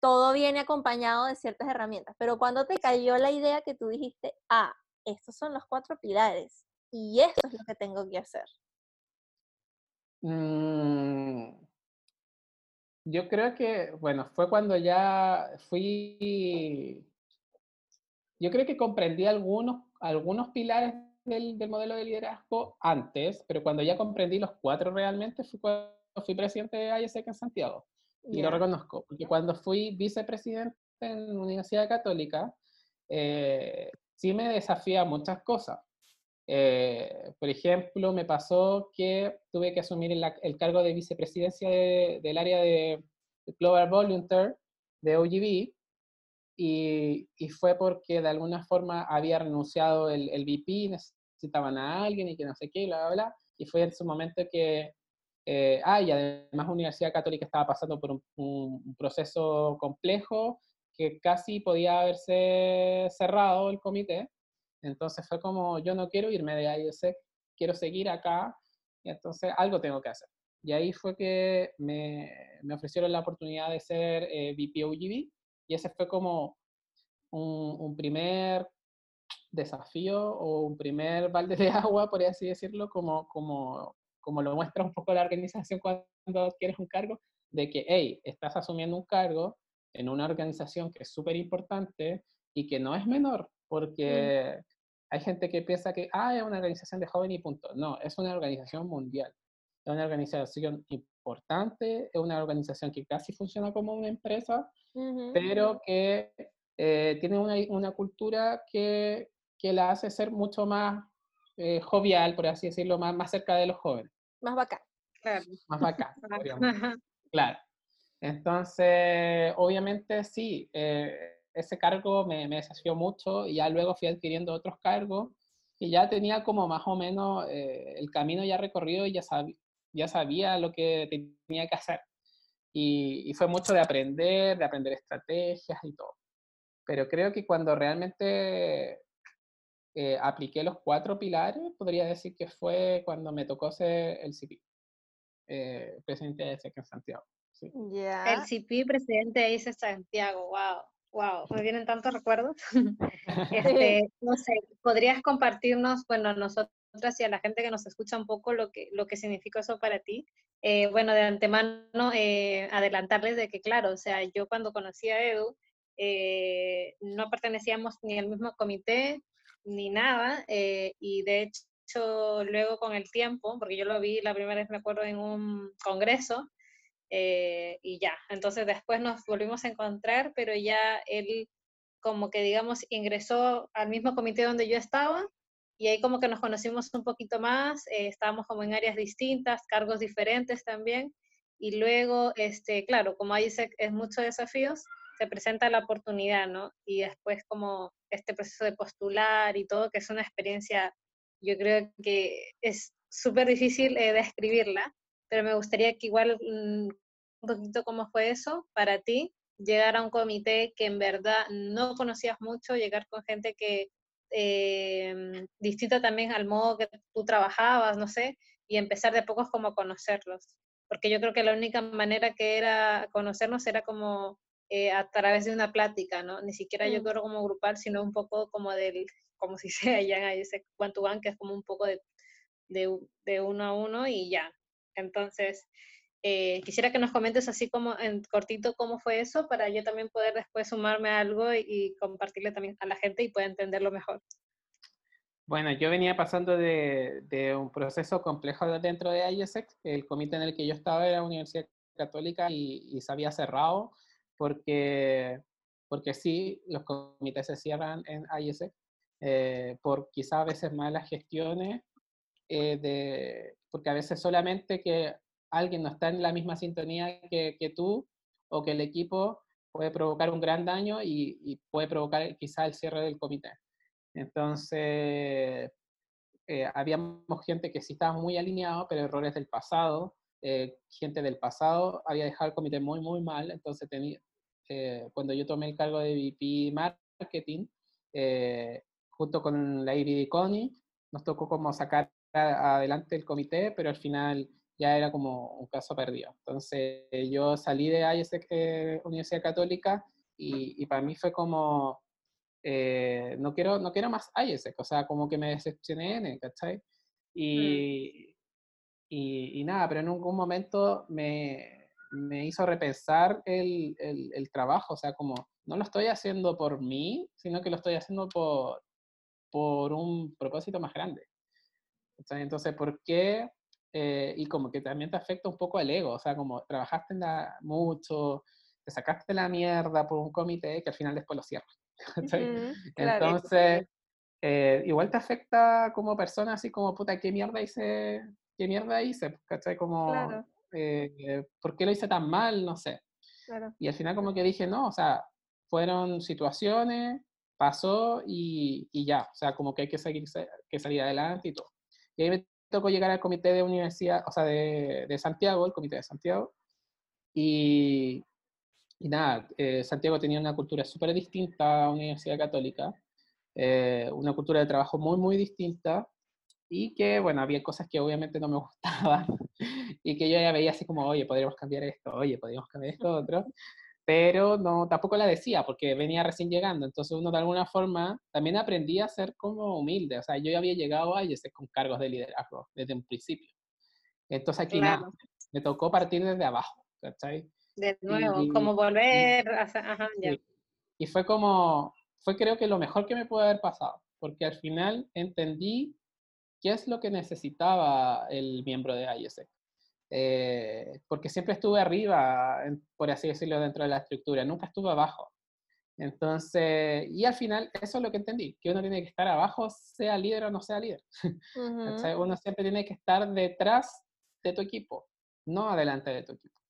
todo viene acompañado de ciertas herramientas. Pero cuando te cayó la idea que tú dijiste, ah, estos son los cuatro pilares, y esto es lo que tengo que hacer? Mm, yo creo que, bueno, fue cuando ya fui, yo creo que comprendí algunos, algunos pilares del, del, modelo de liderazgo antes, pero cuando ya comprendí los cuatro realmente fue cuando fui presidente de ISEC en Santiago. Y lo reconozco, porque cuando fui vicepresidente en la Universidad Católica, eh, sí me desafía muchas cosas. Eh, por ejemplo, me pasó que tuve que asumir el, cargo de vicepresidencia del área de, Global Volunteer de OGB y, y, fue porque de alguna forma había renunciado el, el, VP, necesitaban a alguien y que no sé qué, bla, bla, bla. Y fue en su momento que, eh, ah, y además Universidad Católica estaba pasando por un, un proceso complejo que casi podía haberse cerrado el comité entonces fue como, yo no quiero irme de ISEC, quiero seguir acá, y entonces algo tengo que hacer. Y ahí fue que me, me ofrecieron la oportunidad de ser eh, VP OGB, y ese fue como un, un, primer desafío o un primer balde de *laughs* agua, por así decirlo, como, como, como lo muestra un poco la organización cuando quieres un cargo, de que, hey, estás asumiendo un cargo en una organización que es súper importante y que no es menor, porque hay gente que piensa que, ah, es una organización de jóvenes y punto. No, es una organización mundial. Es una organización importante, es una organización que casi funciona como una empresa, pero que eh, tiene una, una cultura que, que, la hace ser mucho más eh, jovial, por así decirlo, más, más cerca de los jóvenes. Más bacán. Claro. Más *laughs* bacán. claro. Entonces, obviamente sí, eh, ese cargo me, me, desafió mucho y ya luego fui adquiriendo otros cargos que ya tenía como más o menos eh, el camino ya recorrido y ya, ya sabía lo que tenía que hacer. Y, y, fue mucho de aprender, de aprender estrategias y todo. Pero creo que cuando realmente eh, apliqué los cuatro pilares, podría decir que fue cuando me tocó ser el CP, eh, presidente de ISEC en Santiago. Sí. El CP, presidente de Santiago, wow. Wow, me vienen tantos recuerdos. *laughs* este, no sé, ¿podrías compartirnos, bueno, a nosotras y a la gente que nos escucha un poco lo que, lo que significó eso para ti? Eh, bueno, de antemano, eh, adelantarles de que, claro, o sea, yo cuando conocí a Edu, eh, no pertenecíamos ni al mismo comité ni nada, y de hecho, luego con el tiempo, porque yo lo vi la primera vez, me acuerdo, en un congreso, eh, y ya, entonces después nos volvimos a encontrar, pero ya él como que digamos ingresó al mismo comité donde yo estaba y ahí como que nos conocimos un poquito más, eh, estábamos como en áreas distintas, cargos diferentes también y luego, este, claro, como ahí es muchos desafíos, se presenta la oportunidad, ¿no? Y después como este proceso de postular y todo, que es una experiencia, yo creo que es súper difícil eh, describirla, pero me gustaría que igual mm, un poquito cómo fue eso para ti, llegar a un comité que en verdad no conocías mucho, llegar con gente que eh, distinta también al modo que tú trabajabas, no sé, y empezar de pocos como a conocerlos. Porque yo creo que la única manera que era conocernos era como eh, a través de una plática, ¿no? Ni siquiera yo mm. creo como grupal, sino un poco como del, como si se hayan ahí ese one to one, que es como un poco de, de, de uno a uno y ya. Entonces, eh, quisiera que nos comentes así como en cortito cómo fue eso para yo también poder después sumarme a algo y, compartirle también a la gente y pueda entenderlo mejor. Bueno, yo venía pasando de, de, un proceso complejo dentro de IESEC. El comité en el que yo estaba era Universidad Católica y, y se había cerrado porque, porque sí, los comités se cierran en IESEC eh, por quizá a veces malas gestiones, eh, de, porque a veces solamente que alguien no está en la misma sintonía que, que tú o que el equipo puede provocar un gran daño y, puede provocar quizá el cierre del comité. Entonces, eh, habíamos gente que sí estaba muy alineado, pero errores del pasado, eh, gente del pasado había dejado el comité muy, muy mal, entonces tenía, eh, cuando yo tomé el cargo de VP Marketing, junto con la IBD Connie, nos tocó como sacar adelante el comité, pero al final ya era como un caso perdido. Entonces yo salí de ISEC, eh, Universidad Católica y, y, para mí fue como, eh, no, quiero, no quiero más ISEC, o sea, como que me decepcioné, ¿cachai? Mm. Y, y, y, nada, pero en algún momento me, me hizo repensar el, el, el, trabajo, o sea, como no lo estoy haciendo por mí, sino que lo estoy haciendo por, por un propósito más grande. Entonces, ¿por qué eh, y como que también te afecta un poco el ego, o sea, como trabajaste en la, mucho, te sacaste la mierda por un comité que al final después lo cierras. *laughs* Entonces, eh, igual te afecta como persona, así como, puta, ¿qué mierda hice? ¿Qué mierda hice? ¿Cachai? Como, eh, ¿por qué lo hice tan mal? No sé. Y al final como que dije, no, o sea, fueron situaciones, pasó y, y ya, o sea, como que hay que, seguir, que salir adelante y todo. Y ahí me tocó llegar al comité de universidad, o sea, de, de Santiago, el comité de Santiago, y, y nada, eh, Santiago tenía una cultura súper distinta a la Universidad Católica, eh, una cultura de trabajo muy, muy distinta, y que, bueno, había cosas que obviamente no me *laughs* gustaban, y que yo ya veía así como, oye, podríamos cambiar esto, oye, podríamos cambiar esto otro, pero no, tampoco la decía porque venía recién llegando, entonces uno de alguna forma también aprendía a ser como humilde, o sea, yo ya había llegado a IESEC con cargos de liderazgo desde un principio. Entonces aquí nada, me tocó partir desde abajo, ¿cachai? De nuevo, como volver, a, ajá, ya. Y fue como, fue creo que lo mejor que me pudo haber pasado, porque al final entendí qué es lo que necesitaba el miembro de IESEC. Eh, porque siempre estuve arriba, por así decirlo, dentro de la estructura, nunca estuve abajo. Entonces, y al final eso es lo que entendí, que uno tiene que estar abajo, sea líder o no sea líder. *laughs* uno siempre tiene que estar detrás de tu equipo, no adelante de tu equipo.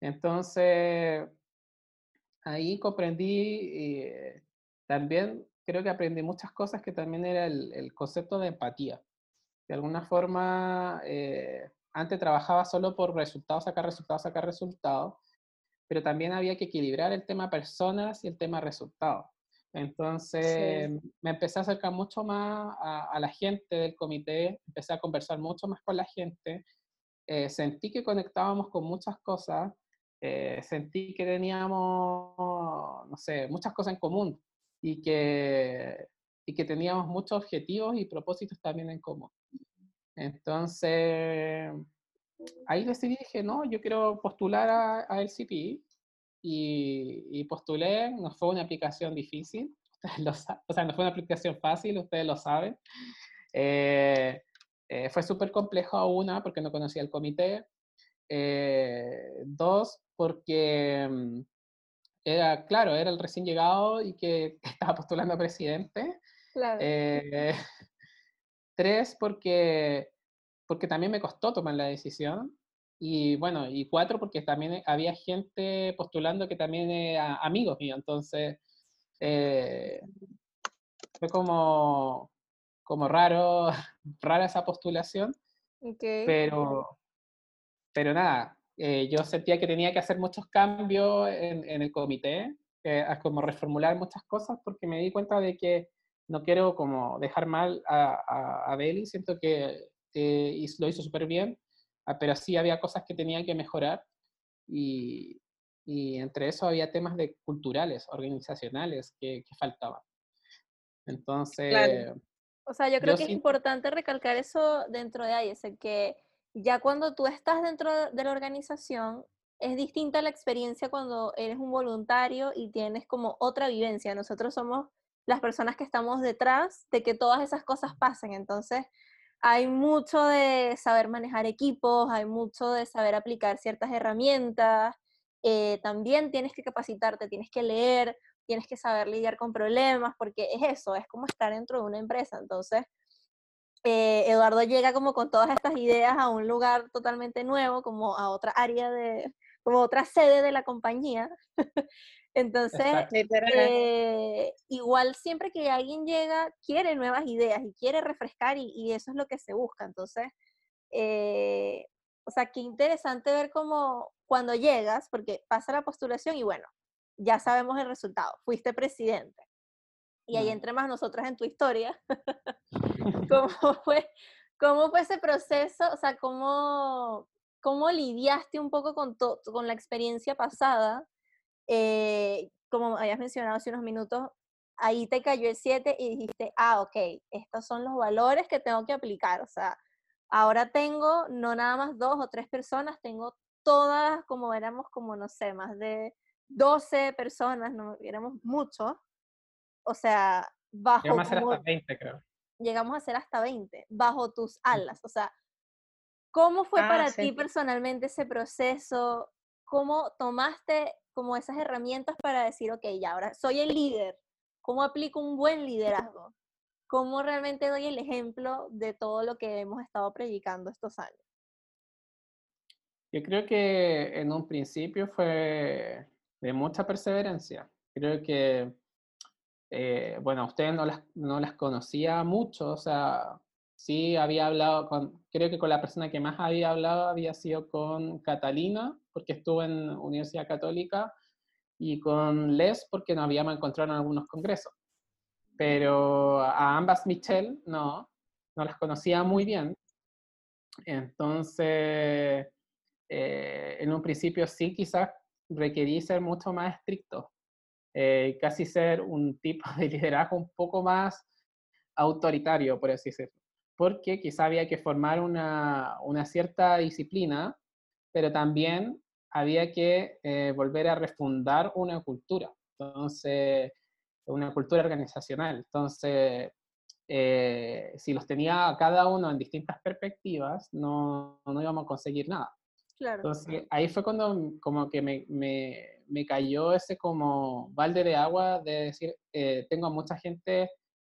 Entonces, ahí comprendí eh, también, creo que aprendí muchas cosas que también era el, concepto de empatía. De alguna forma, eh, antes trabajaba solo por resultados, sacar resultados, sacar resultados, pero también había que equilibrar el tema personas y el tema resultados. Entonces me empecé a acercar mucho más a, la gente del comité, empecé a conversar mucho más con la gente, eh, sentí que conectábamos con muchas cosas, eh, sentí que teníamos, no sé, muchas cosas en común y que, y que teníamos muchos objetivos y propósitos también en común. Entonces, ahí decidí, dije, no, yo quiero postular a, a LCP y, y, postulé, no fue una aplicación difícil, *laughs* lo o sea, no fue una aplicación fácil, ustedes lo saben. Eh, eh, fue súper complejo una, porque no conocía el comité. Eh, dos, porque mm, era, claro, era el recién llegado y que *laughs* estaba postulando a presidente. Claro. Tres, porque, porque también me costó tomar la decisión. Y bueno, y cuatro, porque también había gente postulando que también era amigos míos. Entonces, eh, fue como, como raro, *laughs* rara esa postulación. Pero, pero nada, eh, yo sentía que tenía que hacer muchos cambios en, en el comité, eh, como reformular muchas cosas, porque me di cuenta de que no quiero como dejar mal a, a, a Beli, siento que, que lo hizo súper bien, ah, pero sí había cosas que tenía que mejorar y, y entre eso había temas de culturales, organizacionales que, que faltaban. Entonces... O sea, yo creo que es importante recalcar eso dentro de ahí, es que ya cuando tú estás dentro de la organización, es distinta la experiencia cuando eres un voluntario y tienes como otra vivencia. Nosotros somos las personas que estamos detrás de que todas esas cosas pasen. Entonces, hay mucho de saber manejar equipos, hay mucho de saber aplicar ciertas herramientas. Eh, también tienes que capacitarte, tienes que leer, tienes que saber lidiar con problemas, porque es eso, es como estar dentro de una empresa. Entonces, eh, Eduardo llega como con todas estas ideas a un lugar totalmente nuevo, como a otra área de, como otra sede de la compañía. *laughs* Entonces, eh, igual siempre que alguien llega, quiere nuevas ideas y quiere refrescar y, eso es lo que se busca. Entonces, eh, o sea, qué interesante ver cómo cuando llegas, porque pasa la postulación y bueno, ya sabemos el resultado, fuiste presidente. Y ahí entre más nosotras en tu historia, *laughs* *laughs* ¿cómo fue, ¿cómo fue ese proceso? O sea, ¿cómo, cómo lidiaste un poco con, con la experiencia pasada? Eh, como habías mencionado hace unos minutos, ahí te cayó el 7 y dijiste, ah, ok, estos son los valores que tengo que aplicar. O sea, ahora tengo no nada más dos o tres personas, tengo todas, como éramos como, no sé, más de 12 personas, no éramos muchos. O sea, bajo... Llegamos a ser hasta 20, creo. Llegamos a ser hasta 20, bajo tus alas. O sea, ¿cómo fue ah, para ti personalmente ese proceso? ¿Cómo tomaste como esas herramientas para decir, ok, ya ahora soy el líder? ¿Cómo aplico un buen liderazgo? ¿Cómo realmente doy el ejemplo de todo lo que hemos estado predicando estos años? Yo creo que en un principio fue de mucha perseverancia. Creo que, eh, bueno, ustedes no las, no las conocía mucho, o sea, sí había hablado con, creo que con la persona que más había hablado había sido con Catalina, porque estuvo en Universidad Católica, y con Les, porque nos habíamos encontrado en algunos congresos. Pero a ambas Michelle, no, no las conocía muy bien. Entonces, eh, en un principio sí, quizás requerí ser mucho más estricto, eh, casi ser un tipo *laughs* de liderazgo un poco más autoritario, por así decirlo, porque quizá había que formar una, una cierta disciplina, pero también había que eh, volver a refundar una cultura, entonces, una cultura organizacional. Entonces, eh, si los tenía cada uno en distintas perspectivas, no, no íbamos a conseguir nada. Entonces, ahí fue cuando como que me, me, me, cayó ese como balde de agua de decir, eh, tengo a mucha gente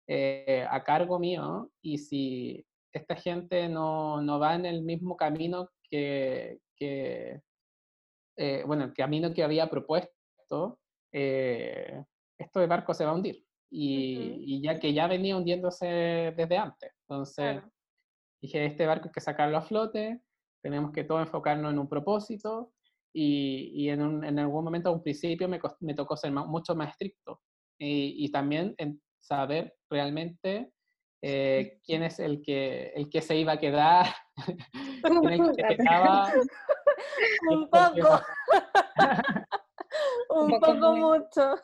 eh, a cargo mío y si esta gente no, no, va en el mismo camino que, que eh, bueno, el camino que había propuesto, esto de barco se va a hundir. y, ya que ya venía hundiéndose desde antes. Entonces, dije, este barco hay que sacarlo a flote, tenemos que todo enfocarnos en un propósito y, y en, un, en, algún momento, a un principio, me, me tocó ser mucho más estricto y, y también en saber realmente eh, *laughs* quién es el que, el que se iba a quedar, *laughs* quién el que se quedaba. un poco. un poco *laughs* mucho.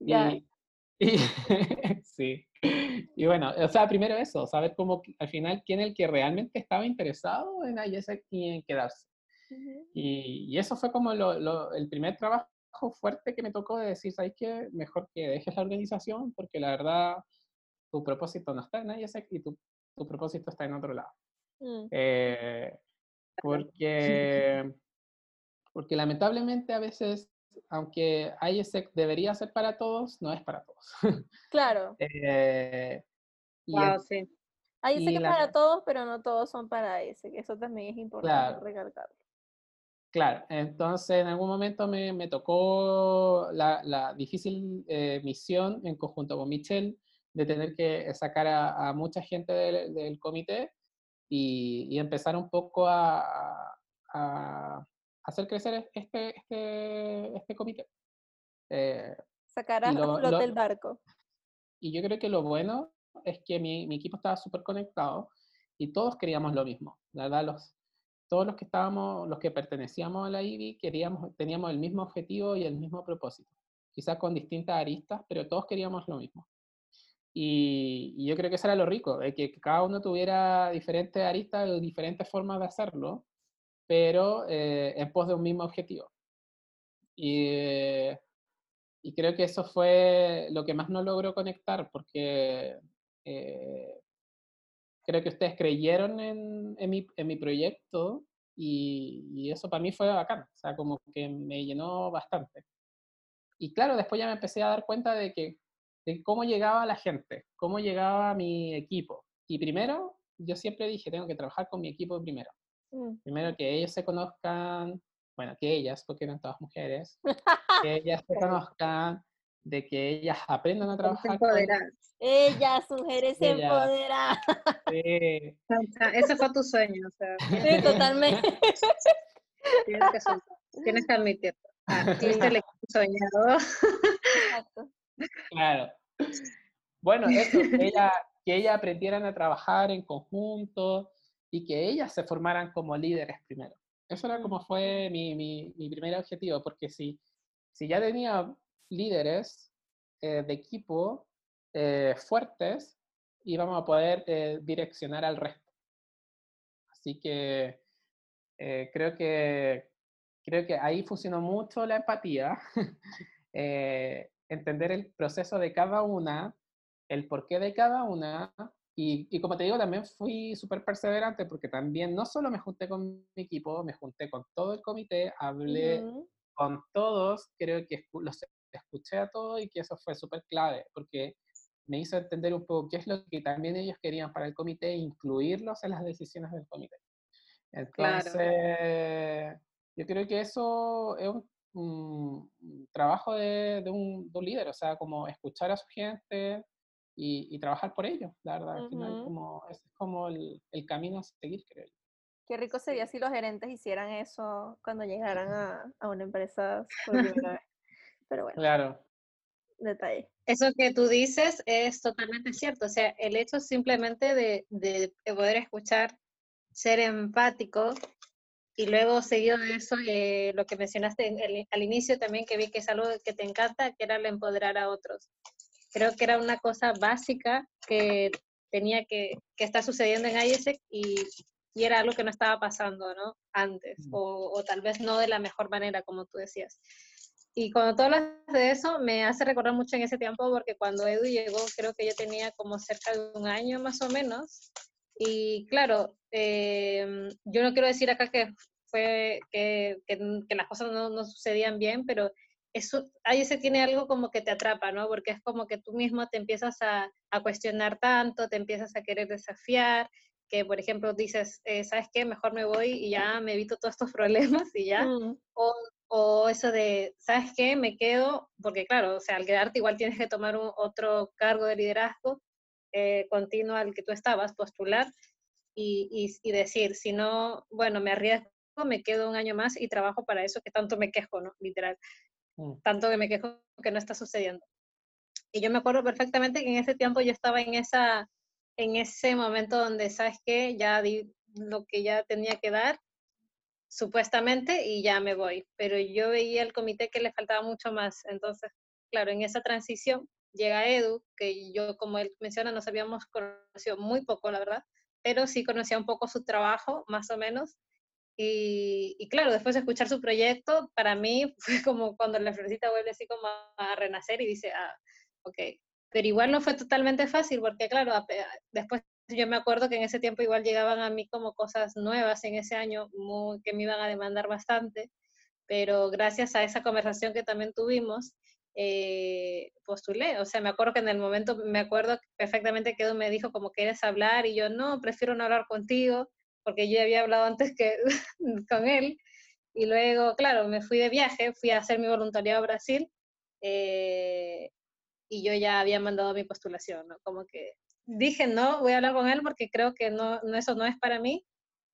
y, y sí. Y bueno, o sea, primero eso, saber cómo al final quién es el que realmente estaba interesado en ISEC y en quedarse. y, y, eso fue como lo, lo, el primer trabajo fuerte que me tocó de decir, ¿sabes qué? Mejor que dejes la organización porque la verdad tu propósito no está en ISEC y tu, tu propósito está en otro lado. Mm. Eh, porque, porque lamentablemente a veces, aunque ISEC debería ser para todos, no es para todos. Claro. *laughs* eh, wow, sí. ISEC es para todos, pero no todos son para ISEC. Eso también es importante recalcarlo. Claro, entonces en algún momento me, me tocó la, la difícil eh, misión en conjunto con Michelle de tener que sacar a, mucha gente del, comité y, y, empezar un poco a, a, hacer crecer este, este, este comité. Eh, sacar a flote el barco. Y yo creo que lo bueno es que mi, mi equipo estaba súper conectado y todos queríamos lo mismo. La verdad, los, todos los que estábamos, los que pertenecíamos a la IBI, queríamos, teníamos el mismo objetivo y el mismo propósito. Quizás con distintas aristas, pero todos queríamos lo mismo. Y, yo creo que eso era lo rico, de que cada uno tuviera diferentes aristas o diferentes formas de hacerlo, pero eh, en pos de un mismo objetivo. Y, y, creo que eso fue lo que más no logró conectar, porque eh, creo que ustedes creyeron en, en, mi, en mi, proyecto y, y, eso para mí fue bacán, o sea, como que me llenó bastante. Y claro, después ya me empecé a dar cuenta de que de cómo llegaba la gente, cómo llegaba mi equipo. Y primero, yo siempre dije, tengo que trabajar con mi equipo primero. Mm. Primero que ellos se conozcan, bueno, que ellas, porque eran todas mujeres, *laughs* que ellas se conozcan, de que ellas aprendan a trabajar. Con... Ellas, mujeres *laughs* empoderadas. Sí. Ese fue tu sueño. O sea. Sí, totalmente. *laughs* Tienes que, tienes que admitirlo. Ah, *laughs* el equipo soñado. Exacto. Claro. Bueno, eso, que, ella, que ellas aprendieran a trabajar en conjunto y que ellas se formaran como líderes primero. Eso era como fue mi, mi, mi primer objetivo, porque si, si ya tenía líderes eh, de equipo eh, fuertes, íbamos a poder eh, direccionar al resto. Así que creo que creo que ahí funcionó mucho la empatía. *laughs* entender el proceso de cada una, el porqué de cada una, y, y como te digo, también fui súper perseverante porque también no solo me junté con mi equipo, me junté con todo el comité, hablé con todos, creo que los escuché a todos y que eso fue súper clave porque me hizo entender un poco qué es lo que también ellos querían para el comité incluirlos en las decisiones del comité. Entonces, yo creo que eso es un un trabajo de, de, un, de, un, líder, o sea, como escuchar a su gente y, y trabajar por ellos, la verdad. Al final, como, ese es como el, el, camino a seguir, creo yo. Qué rico sería si los gerentes hicieran eso cuando llegaran *laughs* a, a una empresa por primera vez. Pero bueno. Claro. Detalle. Eso que tú dices es totalmente cierto. O sea, el hecho simplemente de, de poder escuchar, ser empático y luego seguido de eso, eh, lo que mencionaste al inicio también, que vi que es algo que te encanta, que era el empoderar a otros. Creo que era una cosa básica que tenía que, que estar sucediendo en IESEC y, y, era algo que no estaba pasando ¿no? antes, mm. o, o, tal vez no de la mejor manera, como tú decías. Y cuando tú hablas de eso, me hace recordar mucho en ese tiempo, porque cuando Edu llegó, creo que yo tenía como cerca de un año más o menos, y claro, eh, yo no quiero decir acá que fue que, que, que las cosas no, no, sucedían bien, pero eso, ahí se tiene algo como que te atrapa, ¿no? Porque es como que tú mismo te empiezas a, a cuestionar tanto, te empiezas a querer desafiar, que por ejemplo dices, eh, ¿sabes qué? Mejor me voy y ya me evito todos estos *laughs* problemas y ya. Mm. O o eso de, ¿sabes qué? Me quedo, porque claro, o sea, al quedarte igual tienes que tomar un, otro cargo de liderazgo eh, continuo al que tú estabas, postular y, y, decir, si no, bueno, me arriesgo, me quedo un año más y trabajo para eso que tanto me quejo, ¿no? Literal. Mm. Tanto que me quejo que no está sucediendo. Y yo me acuerdo perfectamente que en ese tiempo yo estaba en, esa, en ese momento donde, ¿sabes qué? Ya di lo que ya tenía que dar, supuestamente, y ya me voy. Pero yo veía al comité que le faltaba mucho más. Entonces, claro, en esa transición llega Edu, que yo, como él menciona, nos habíamos conocido muy poco, la verdad, pero sí conocía un poco su trabajo, más o menos. Y, y, claro, después de escuchar su proyecto, para mí *laughs* fue como cuando la florecita vuelve así como a, renacer y dice, ah, ok. Pero igual no fue totalmente fácil, porque claro, después yo me acuerdo que en ese tiempo igual llegaban a mí como cosas nuevas en ese año muy, que me iban a demandar bastante, pero gracias a esa conversación que también tuvimos, eh, postulé. O sea, me acuerdo que en el momento, me acuerdo perfectamente que Edu me dijo como quieres hablar y yo no, prefiero no hablar contigo porque yo había hablado antes que *laughs* con él. Y luego, claro, me fui de viaje, fui a hacer mi voluntariado a Brasil eh, y yo ya había mandado mi postulación, ¿no? Como que dije, no, voy a hablar con él porque creo que no, no eso no es para mí,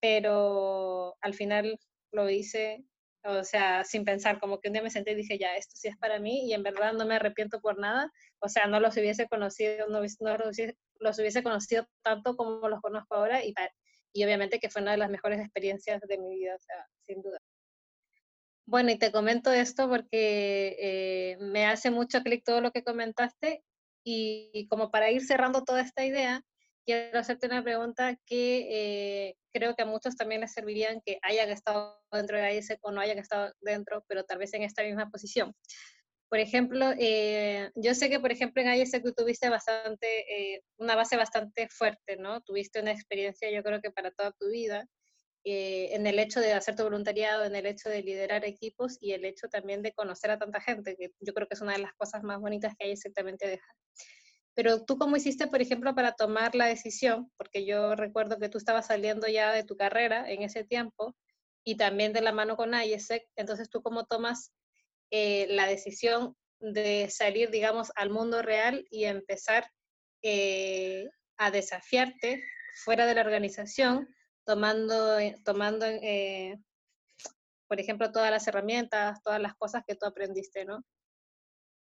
pero al final lo hice o sea, sin pensar, como que un día me senté y dije, ya, esto sí es para mí y en verdad no me arrepiento por nada, o sea, no los hubiese conocido, no, no los, hubiese, conocido tanto como los conozco ahora y, y obviamente que fue una de las mejores experiencias de mi vida, sin duda. Bueno, y te comento esto porque eh, me hace mucho clic todo lo que comentaste y como para ir cerrando toda esta idea, quiero hacerte una pregunta que eh, creo que a muchos también les servirían que hayan estado dentro de ISEC o no hayan estado dentro, pero tal vez en esta misma posición. Por ejemplo, eh, yo sé que, por ejemplo, en ISEC tú tuviste bastante, eh, una base bastante fuerte, ¿no? Tuviste una experiencia, yo creo que para toda tu vida, en el hecho de hacer tu voluntariado, en el hecho de liderar equipos y el hecho también de conocer a tanta gente, que yo creo que es una de las cosas más bonitas que ISEC también te deja. Pero tú cómo hiciste, por ejemplo, para tomar la decisión, porque yo recuerdo que tú estabas saliendo ya de tu carrera en ese tiempo y también de la mano con IESEC, entonces tú cómo tomas eh, la decisión de salir, digamos, al mundo real y empezar eh, a desafiarte fuera de la organización, tomando, eh, tomando por ejemplo, todas las herramientas, todas las cosas que tú aprendiste, ¿no?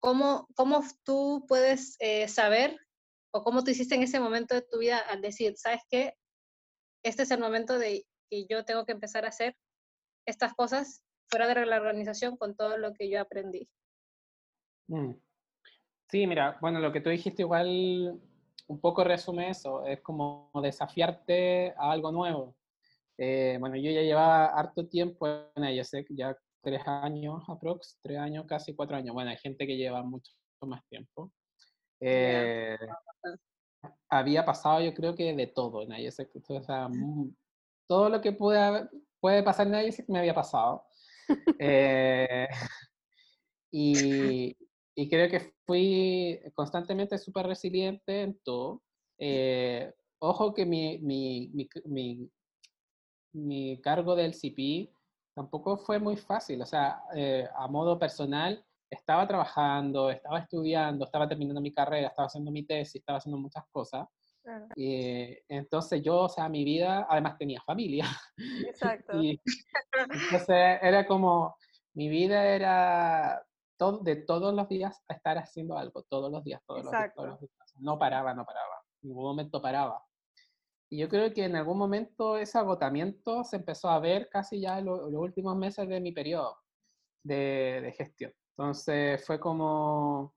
¿Cómo, cómo tú puedes eh, saber o cómo tú hiciste en ese momento de tu vida al decir, sabes qué, este es el momento de que yo tengo que empezar a hacer estas cosas fuera de la organización con todo lo que yo aprendí? Mm. Sí, mira, bueno, lo que tú dijiste igual un poco resume eso, es como desafiarte a algo nuevo. Eh, bueno, yo ya llevaba harto tiempo en IESEC, ya tres años aprox, tres años, casi cuatro años. Bueno, hay gente que lleva mucho más tiempo. Eh, había pasado yo creo que de todo en ISEC, o sea, todo lo que puede, puede pasar en ISEC me había pasado. *laughs* eh, *laughs* y, y, creo que fui constantemente súper resiliente en todo. Eh, ojo que mi, mi, mi, mi, cargo del CP tampoco fue muy fácil. O sea, eh, a modo personal, estaba trabajando, estaba estudiando, estaba terminando mi carrera, estaba haciendo mi tesis, estaba haciendo muchas cosas. Y entonces yo, o sea, mi vida, además tenía familia. *laughs* Exacto. y, *laughs* entonces era como, mi vida era todo, de todos los días estar haciendo algo, todos los días, todos, los días, todos los días. No paraba, no paraba. En ningún momento paraba. Y yo creo que en algún momento ese agotamiento se empezó a ver casi ya en los últimos meses de mi periodo de, de, gestión. Entonces fue como,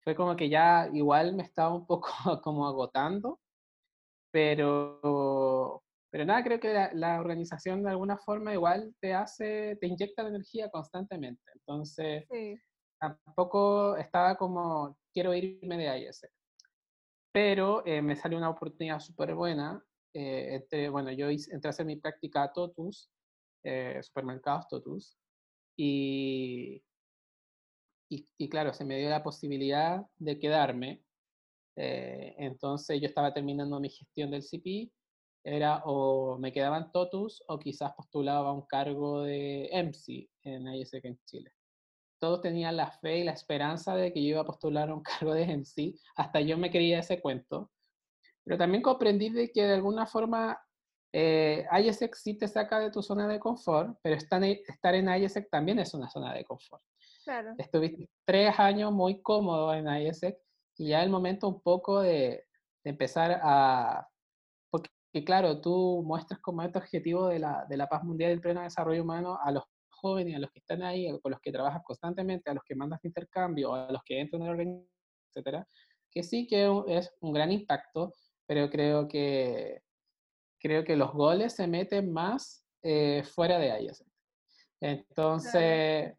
fue como que ya igual me estaba un poco *laughs* como agotando, pero, pero nada, creo que la, la, organización de alguna forma igual te hace, te inyecta la energía constantemente. Entonces tampoco estaba como, quiero irme de ese pero eh, me salió una oportunidad súper buena. Eh, bueno, yo entré a hacer mi práctica a Totus, eh, supermercados Totus, y, y, y, claro, se me dio la posibilidad de quedarme. entonces yo estaba terminando mi gestión del CP era o me quedaban totus o quizás postulaba un cargo de MC en ISEC en Chile. Todos tenían la fe y la esperanza de que yo iba a postular un *laughs* cargo de MC, hasta yo me creía ese cuento. Pero también comprendí de que de alguna forma eh, ISEC sí te saca de tu zona de confort, pero estar en, estar en ISEC también es una zona de confort. Claro. Estuviste tres años muy cómodo en ISEC y ya el momento un poco de, de empezar a que claro, tú muestras como este objetivo de la, de la paz mundial y el pleno desarrollo humano a los jóvenes, a los que están ahí, con los que trabajas constantemente, a los que mandas intercambio, a los que entran en la organización, etcétera, que sí que es un gran impacto, pero creo que, creo que los goles se meten más eh, fuera de ahí. Entonces,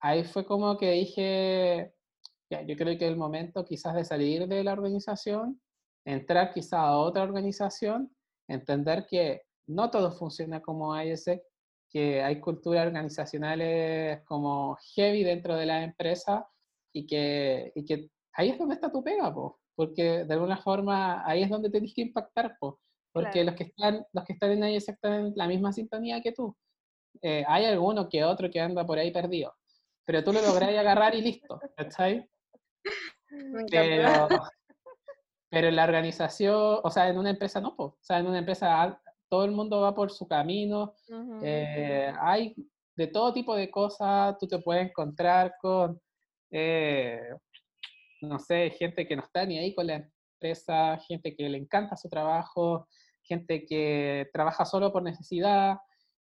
ahí fue como que dije, ya, yo creo que el momento quizás de salir de la organización, entrar quizás a otra organización entender que no todo funciona como ISEC, que hay culturas organizacionales como heavy dentro de la empresa y que, y que ahí es donde está tu pega, po, porque de alguna forma ahí es donde tienes que impactar, po, porque los, que están, los que están en ISEC están en la misma sintonía que tú. Eh, hay alguno que otro que anda por ahí perdido, pero tú lo lográs agarrar y listo, *laughs* ¿cachai? Pero, pero en la organización, o sea, en una empresa no, o sea, en una empresa todo el mundo va por su camino, eh, hay de todo tipo de cosas, tú te puedes encontrar con, eh, no sé, gente que no está ni ahí con la empresa, gente que le encanta su trabajo, gente que trabaja solo por necesidad,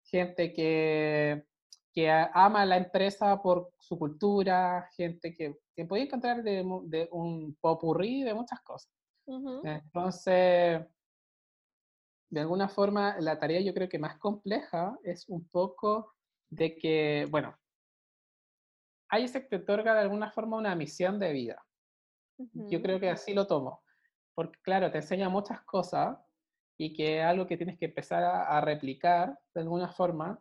gente que, que ama la empresa por su cultura, gente que, que puede encontrar de, de un popurrí de muchas cosas. Entonces, de alguna forma, la tarea yo creo que más compleja es un poco de que, bueno, ISEC te otorga de alguna forma una misión de vida. Yo creo que así lo tomo. Porque, claro, te enseña muchas cosas y que es algo que tienes que empezar a, replicar de alguna forma,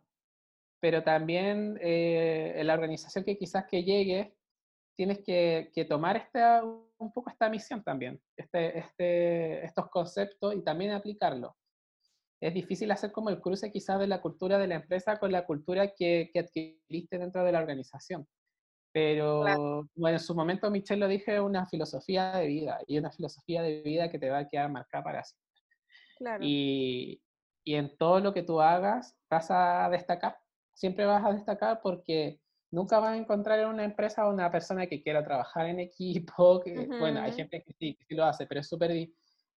pero también eh, en la organización que quizás que llegue, tienes que, que tomar esta un poco esta misión también, este, este, estos conceptos y también aplicarlo. Es difícil hacer como el cruce quizás de la cultura de la empresa con la cultura que, que adquiriste dentro de la organización. Pero bueno, en su momento Michelle lo dije, una filosofía de vida y una filosofía de vida que te va a quedar marcada para siempre. Claro. Y, y en todo lo que tú hagas vas a destacar, siempre vas a destacar porque nunca vas a encontrar en una empresa una persona que quiera trabajar en equipo, *laughs* que, bueno, hay gente que sí, que sí lo hace, pero es súper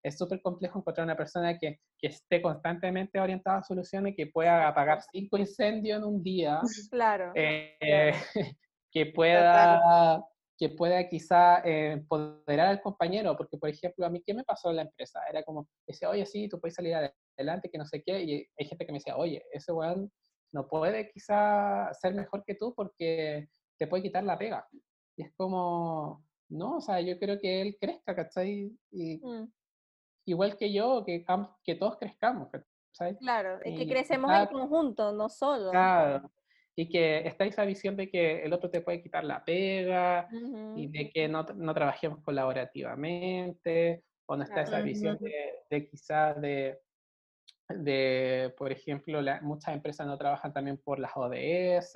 es súper complejo encontrar una persona que, que, esté constantemente orientada a soluciones, que pueda apagar cinco incendios en un día. *laughs* Claro. Eh, *laughs* que pueda, que pueda quizá eh, empoderar al compañero, porque por ejemplo, a mí, ¿qué me pasó en la empresa? Era como, decía, oye, sí, tú puedes salir adelante, que no sé qué, y hay gente que me decía, oye, ese weón no puede quizá ser mejor que tú porque te puede quitar la pega. Y es como, no, o sea, yo creo que él crezca, ¿cachai? Y, mm. Igual que yo, que, que todos crezcamos, ¿cachai? Claro, es que crecemos en conjunto, no solo. Claro, y que está esa visión de que el otro te puede quitar la pega y de que no, no, trabajemos colaborativamente, o no está esa visión de, de quizás de, de, por ejemplo, muchas empresas no trabajan también por las ODS,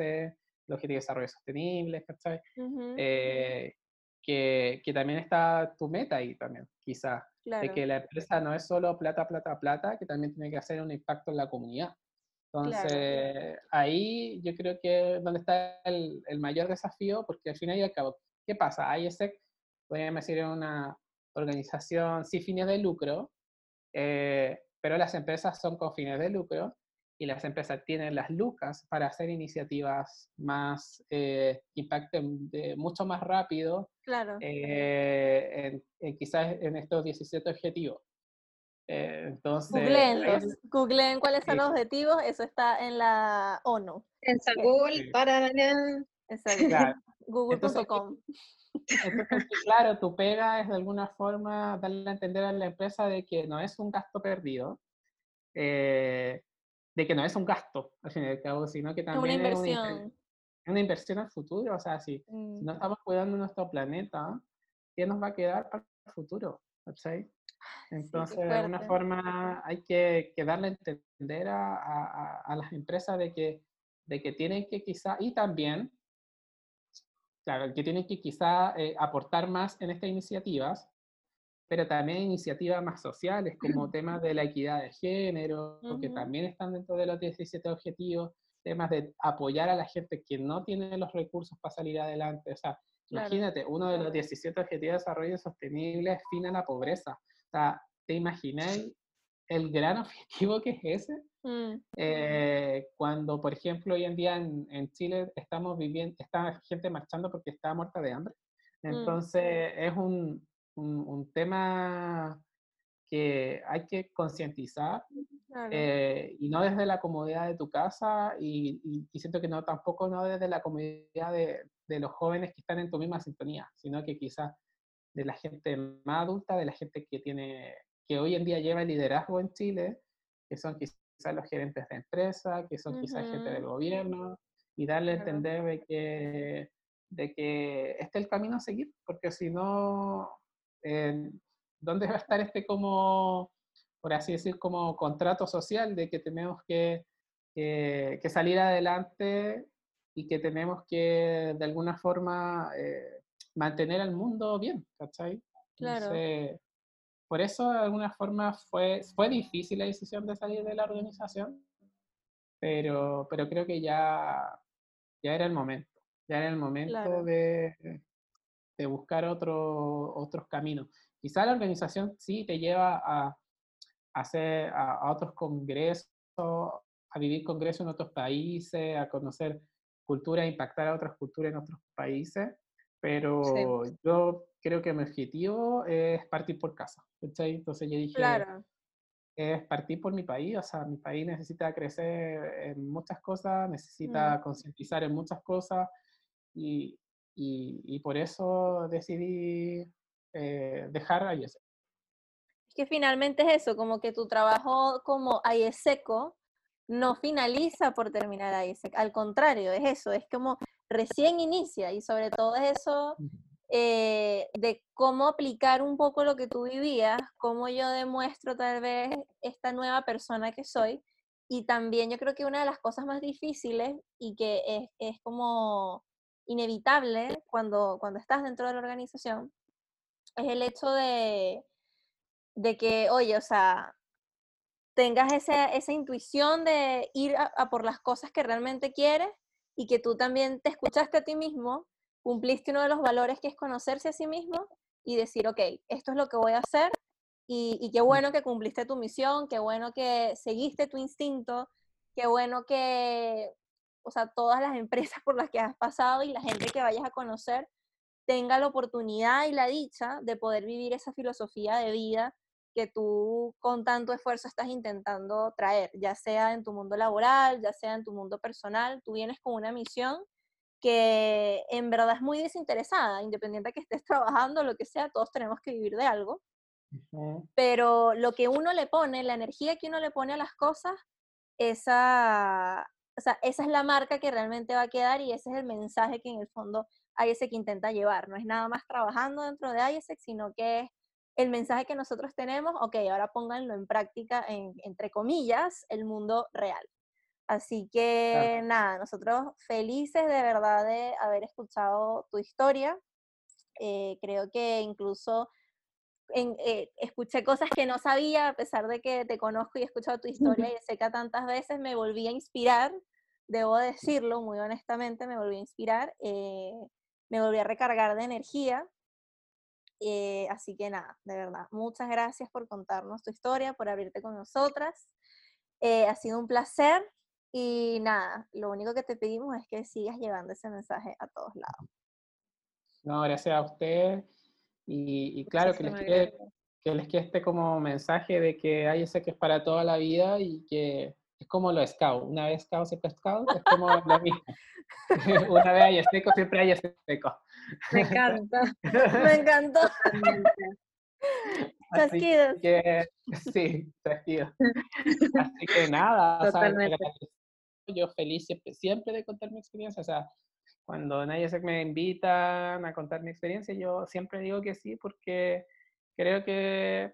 los objetivos de desarrollo sostenible, ¿cachai? Eh, que, que, también está tu meta ahí también, quizás, de que la empresa no es solo plata, plata, plata, que también tiene que hacer un impacto en la comunidad. Entonces, ahí yo creo que es donde está el, el, mayor desafío, porque al final y al cabo, ¿qué pasa? ISEC, podríamos decir, es una organización sin fines de lucro, eh, pero las empresas son con fines de lucro y las empresas tienen las lucas para hacer iniciativas más, eh, impacten de, mucho más rápido, claro. eh, en, quizás en estos 17 objetivos. Eh, entonces, googleen, cuáles son los objetivos, eso está en la ONU. En Google, para... *laughs* Google.com. Entonces, claro, tu pega es de alguna forma darle a entender a la empresa de que no es un gasto perdido, eh, de que no es un gasto, al fin y al cabo, sino que también una inversión. Es una, inversión al futuro. O sea, si, no mm. estamos cuidando nuestro planeta, ¿qué nos va a quedar para el futuro? ¿cachai? Entonces, de alguna forma hay que, darle a entender a, a, las empresas de que, de que tienen que quizá, y también, claro, que tienen que quizá eh, aportar más en estas iniciativas, pero también iniciativas más sociales, como *clears throat* temas de la equidad de género, que también están dentro de los 17 objetivos, temas de apoyar a la gente que no tiene los recursos para salir adelante. O sea, imagínate, uno de los 17 objetivos de desarrollo sostenible es fin a la pobreza. O sea, ¿te imagináis el gran *laughs* objetivo que es ese? Mm. Eh, cuando, por ejemplo, hoy en día en, en, Chile estamos viviendo, está gente marchando porque está muerta de hambre. Mm. Entonces, es un, un, tema que hay que concientizar eh, y no desde la comodidad de tu casa y, siento que no tampoco no desde la comodidad de, de, los jóvenes que están en tu misma sintonía, sino que quizás de la gente más adulta, de la gente que tiene que hoy en día lleva el liderazgo en Chile, que son quizás los gerentes de empresa, que son quizás gente del gobierno, y darle a entender de que, de que este es el camino a seguir, porque si no, ¿dónde va a estar este como, por así decir, como contrato social de que tenemos que, que, salir adelante y que tenemos que de alguna forma eh, mantener al mundo bien, ¿cachai? Claro. Por eso de alguna forma fue, fue difícil la decisión de salir de la organización, pero, pero creo que ya, ya era el momento, ya era el momento de, de buscar otro, otros caminos. Quizá la organización sí te lleva a, hacer a, otros congresos, a vivir congresos en otros países, a conocer culturas, impactar a otras culturas en otros países, pero yo creo que mi objetivo es partir por casa. Entonces yo dije, claro. es partir por mi país, o sea, mi país necesita crecer en muchas cosas, necesita mm. concientizar en muchas cosas y, y, por eso decidí eh, dejar a Es que finalmente es eso, como que tu trabajo como IESECO no finaliza por terminar IESEC, al contrario, es eso, es como recién inicia y sobre todo es eso eh, de cómo aplicar un poco lo que tú vivías, cómo yo demuestro tal vez esta nueva persona que soy. Y también yo creo que una de las cosas más difíciles y que es, es como inevitable cuando, cuando estás dentro de la organización es el hecho de, de que, oye, o sea, tengas esa, esa intuición de ir a, por las cosas que realmente quieres y que tú también te escuchaste a ti mismo, cumpliste uno de los valores que es conocerse a sí mismo y decir, ok, esto es lo que voy a hacer y, y qué bueno que cumpliste tu misión, qué bueno que seguiste tu instinto, qué bueno que o sea, todas las *laughs* empresas por las que has pasado y la gente que vayas a conocer tenga la oportunidad y la dicha de poder vivir esa filosofía de vida que tú con tanto esfuerzo estás intentando traer, ya sea en tu mundo laboral, ya sea en tu mundo personal, tú vienes con una misión que en verdad es muy desinteresada, independiente de que estés *laughs* trabajando, lo que sea, todos tenemos que vivir de algo. Pero lo que uno le pone, la energía que uno le pone a las cosas, esa, o sea, esa es la marca que realmente va a quedar y ese es el mensaje que en el fondo IESEC intenta llevar. No es nada más trabajando dentro de IESEC, sino que es el mensaje que nosotros tenemos, ok, ahora pónganlo en práctica, en, entre comillas, el mundo real. Así que nada, nosotros felices de verdad de haber escuchado tu historia. Eh, creo que incluso eh, escuché cosas que no sabía, a pesar de que te conozco y he escuchado tu historia y sé que tantas veces me volví a inspirar debo decirlo muy honestamente, me volví a inspirar, eh, me volví a recargar de energía. Eh, así que nada, de verdad, muchas gracias por contarnos tu historia, por abrirte con nosotras. Ha sido un placer y nada, lo único que te pedimos es que sigas llevando ese mensaje a todos lados. No, gracias a usted. Y, claro, que les, quede, que les quede este como mensaje de que hay ese que es para toda la vida y que es como lo scout. Una vez scout, siempre scout, es como *laughs* lo mismo. *laughs* Una vez hay seco, siempre hay seco. Me encanta. *laughs* Me encantó. Chasquidos. sí, chasquidos. Así que nada, yo feliz siempre, siempre de contar mi experiencia. O sea, cuando nadie se me invita a contar mi experiencia, yo siempre digo que sí, porque creo que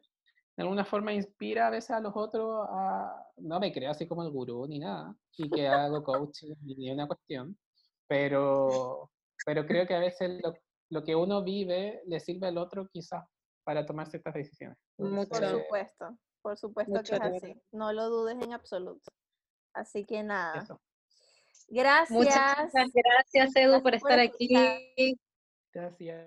de alguna forma inspira a veces a los otros a, no me creo así como el gurú ni nada, y que hago coaching ni una cuestión, pero, pero creo que a veces lo, lo, que uno vive le sirve al otro quizás para tomar ciertas decisiones. por supuesto, por supuesto que es así, no lo dudes en absoluto. Así que nada. Gracias. Muchas gracias, Edu, por estar aquí. Gracias.